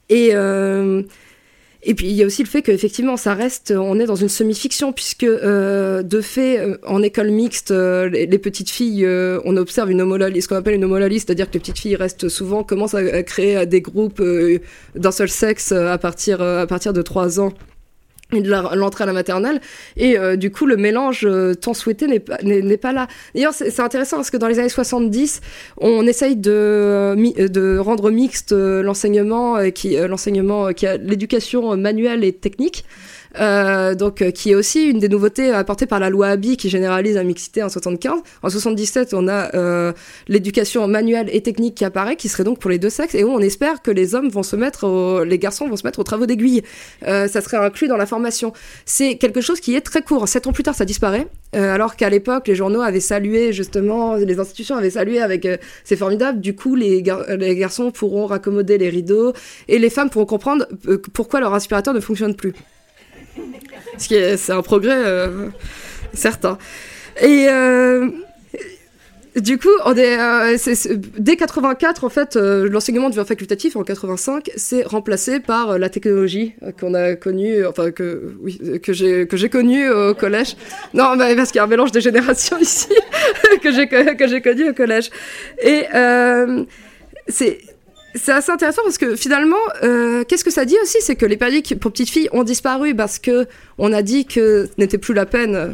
Speaker 3: Et et puis il y a aussi le fait qu'effectivement ça reste, on est dans une semi-fiction puisque euh, de fait euh, en école mixte, euh, les, petites filles, euh, on observe une homolalie, ce qu'on appelle une homolalie, c'est-à-dire que les petites filles restent souvent commencent à, créer des groupes d'un seul sexe à partir à partir de trois ans et de l'entrée à la maternelle. Et euh, du coup le mélange euh, tant souhaité n'est pas n'est pas là. D'ailleurs c'est intéressant parce que dans les années 70 on essaye de euh, de rendre mixte l'enseignement qui l'enseignement qui a l'éducation manuelle et technique euh, donc euh, qui est aussi une des nouveautés apportées par la loi Abi qui généralise la mixité en 75. En 77, on a euh, l'éducation manuelle et technique qui apparaît, qui serait donc pour les deux sexes, et où on espère que les hommes vont se mettre, les garçons vont se mettre aux travaux d'aiguille. Euh, ça serait inclus dans la formation. C'est quelque chose qui est très court. Sept ans plus tard, ça disparaît, alors qu'à l'époque, les journaux avaient salué justement, les institutions avaient salué avec c'est formidable. Du coup, les, gar les garçons pourront raccommoder les rideaux et les femmes pourront comprendre pourquoi leur aspirateur ne fonctionne plus. Ce qui est, c'est un progrès euh, certain. Et euh, du coup, on est, euh, c'est- dès 84, en fait, l'enseignement devient facultatif. En 85, c'est remplacé par la technologie qu'on a connue, enfin que que j'ai que j'ai connue au collège. Non, parce qu'il y a un mélange de générations ici que j'ai que j'ai connu au collège. Et c'est c'est assez intéressant parce que finalement, euh, qu'est-ce que ça dit aussi C'est que les périodiques pour petites filles ont disparu parce que on a dit que n'était plus la peine, euh,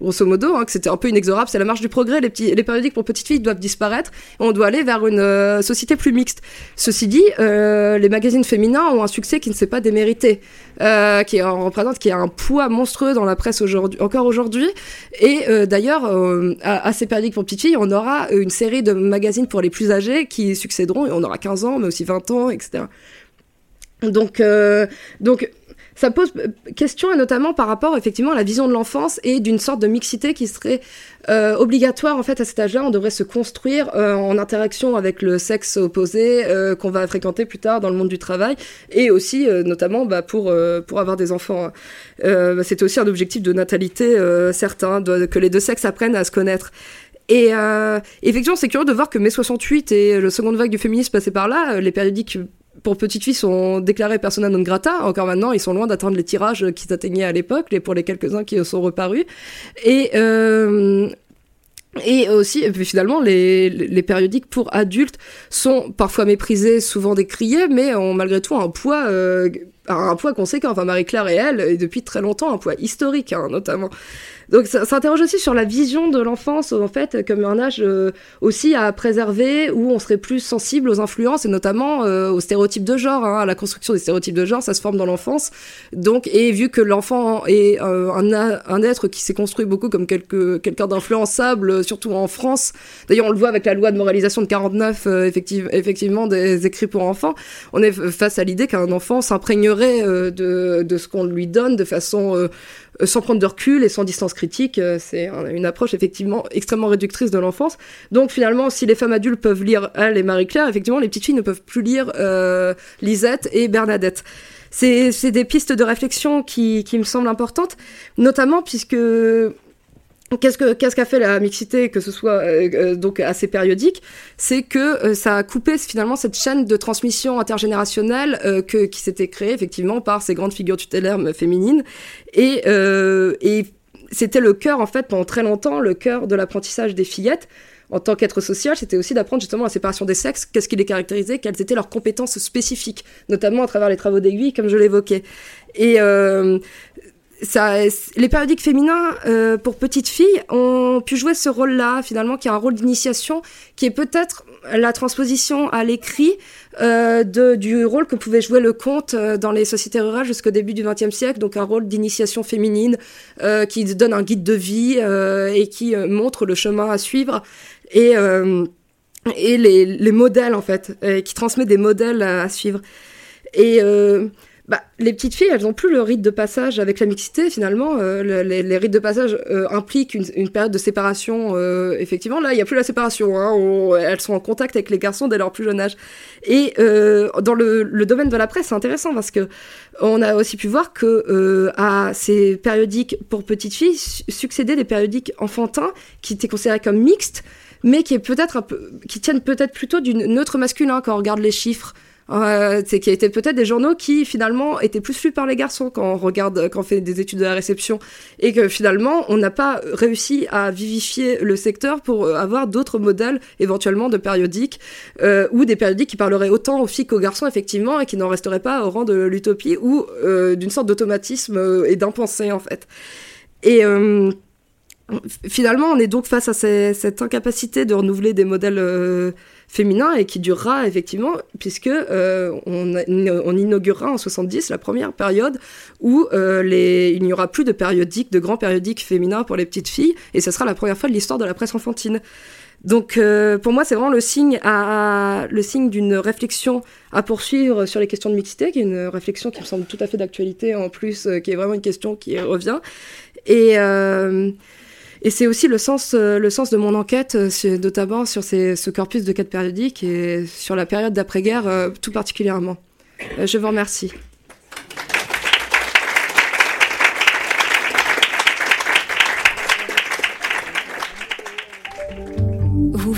Speaker 3: grosso modo, hein, que c'était un peu inexorable. C'est la marche du progrès. Les, petits, les périodiques pour petites filles doivent disparaître. Et on doit aller vers une euh, société plus mixte. Ceci dit, euh, les magazines féminins ont un succès qui ne s'est pas démérité, euh, qui en représente, qui a un poids monstrueux dans la presse aujourd'hui, encore aujourd'hui. Et euh, d'ailleurs, euh, à, à ces périodiques pour petites filles, on aura une série de magazines pour les plus âgés qui succéderont, et on aura 15 ans, mais aussi 20 ans, etc. Donc, donc ça pose question, et notamment par rapport effectivement à la vision de l'enfance et d'une sorte de mixité qui serait euh, obligatoire en fait à cet âge-là. On devrait se construire euh, en interaction avec le sexe opposé euh, qu'on va fréquenter plus tard dans le monde du travail, et aussi euh, notamment bah, pour euh, pour avoir des enfants. Euh, C'était aussi un objectif de natalité euh, certain, que les deux sexes apprennent à se connaître. Et euh, effectivement, c'est curieux de voir que mai 68 et le seconde vague du féminisme passé par là, euh, les périodiques pour petites filles sont déclarés persona non grata. Encore maintenant, ils sont loin d'atteindre les tirages qu'ils atteignaient à l'époque, les pour les quelques-uns qui sont reparus. Et euh, et aussi, et finalement, les, les périodiques pour adultes sont parfois méprisés, souvent décriés, mais ont malgré tout un poids, euh, un poids conséquent. Enfin, Marie-Claire et elle, et depuis très longtemps, un poids historique, hein, notamment. Donc ça, ça interroge aussi sur la vision de l'enfance, en fait, comme un âge euh, aussi à préserver, où on serait plus sensible aux influences, et notamment euh, aux stéréotypes de genre, hein, à la construction des stéréotypes de genre, ça se forme dans l'enfance. Donc, et vu que l'enfant est euh, un, un être qui s'est construit beaucoup comme quelqu'un d'influençable, euh, surtout en France, d'ailleurs on le voit avec la loi de moralisation de 49, euh, effective, effectivement, des écrits pour enfants, on est face à l'idée qu'un enfant s'imprégnerait euh, de, de ce qu'on lui donne de façon... euh, sans prendre de recul et sans distance critique. euh, C'est un- une approche effectivement extrêmement réductrice de l'enfance. Donc finalement, si les femmes adultes peuvent lire elle et Marie-Claire, effectivement, les petites filles ne peuvent plus lire euh, Lisette et Bernadette. C'est des pistes de réflexion qui me semblent importantes, notamment puisque Qu'est-ce que qu'est-ce qu'a fait la mixité, que ce soit euh, euh, donc assez périodique, c'est que euh, ça a coupé finalement cette chaîne de transmission intergénérationnelle qui s'était créée effectivement par ces grandes figures tutélaires féminines et, c'était le cœur en fait pendant très longtemps le cœur de l'apprentissage des fillettes en tant qu'être social, c'était aussi d'apprendre justement la séparation des sexes, qu'est-ce qui les caractérisait, quelles étaient leurs compétences spécifiques, notamment à travers les travaux d'aiguille, comme je l'évoquais. Et ça, les périodiques féminins euh, pour petites filles ont pu jouer ce rôle-là, finalement, qui est un rôle d'initiation, qui est peut-être la transposition à l'écrit euh, du rôle que pouvait jouer le conte euh, dans les sociétés rurales jusqu'au début du XXe siècle, donc un rôle d'initiation féminine euh, qui donne un guide de vie euh, et qui euh, montre le chemin à suivre et, et les, les modèles en fait, qui transmet des modèles à, à suivre. Et bah, les petites filles, elles n'ont plus le rite de passage avec la mixité, finalement. Euh, le- les, rites de passage euh, impliquent une, période de séparation. euh, effectivement, là, il n'y a plus la séparation. Hein, elles sont en contact avec les garçons dès leur plus jeune âge. Et dans le, domaine de la presse, c'est intéressant parce que on a aussi pu voir que à ces périodiques pour petites filles su- succédaient des périodiques enfantins qui étaient considérés comme mixtes, mais qui qui tiennent peut-être plutôt du neutre masculin quand on regarde les chiffres. Euh, c'est qui étaient peut-être des journaux qui finalement étaient plus lus par les garçons quand on regarde quand on fait des études de la réception et que finalement on n'a pas réussi à vivifier le secteur pour euh, avoir d'autres modèles éventuellement de périodiques euh, ou des périodiques qui parleraient autant aux filles qu'aux garçons effectivement et qui n'en resteraient pas au rang de l'utopie ou euh, d'une sorte d'automatisme et d'impensé en fait. Et finalement, on est donc face à cette incapacité de renouveler des modèles féminin et qui durera effectivement, puisque euh, on, inaugurera en 70 la première période où euh, il n'y aura plus de périodiques, de grands périodiques féminins pour les petites filles, et ce sera la première fois de l'histoire de la presse enfantine. Donc euh, pour moi, c'est vraiment le signe, à, le signe d'une réflexion à poursuivre sur les questions de mixité, qui est une réflexion qui me semble tout à fait d'actualité en plus, qui est vraiment une question qui revient. Et, et c'est aussi le sens, le sens de mon enquête, notamment sur ce corpus de quêtes périodiques et sur la période d'après-guerre tout particulièrement. je vous remercie.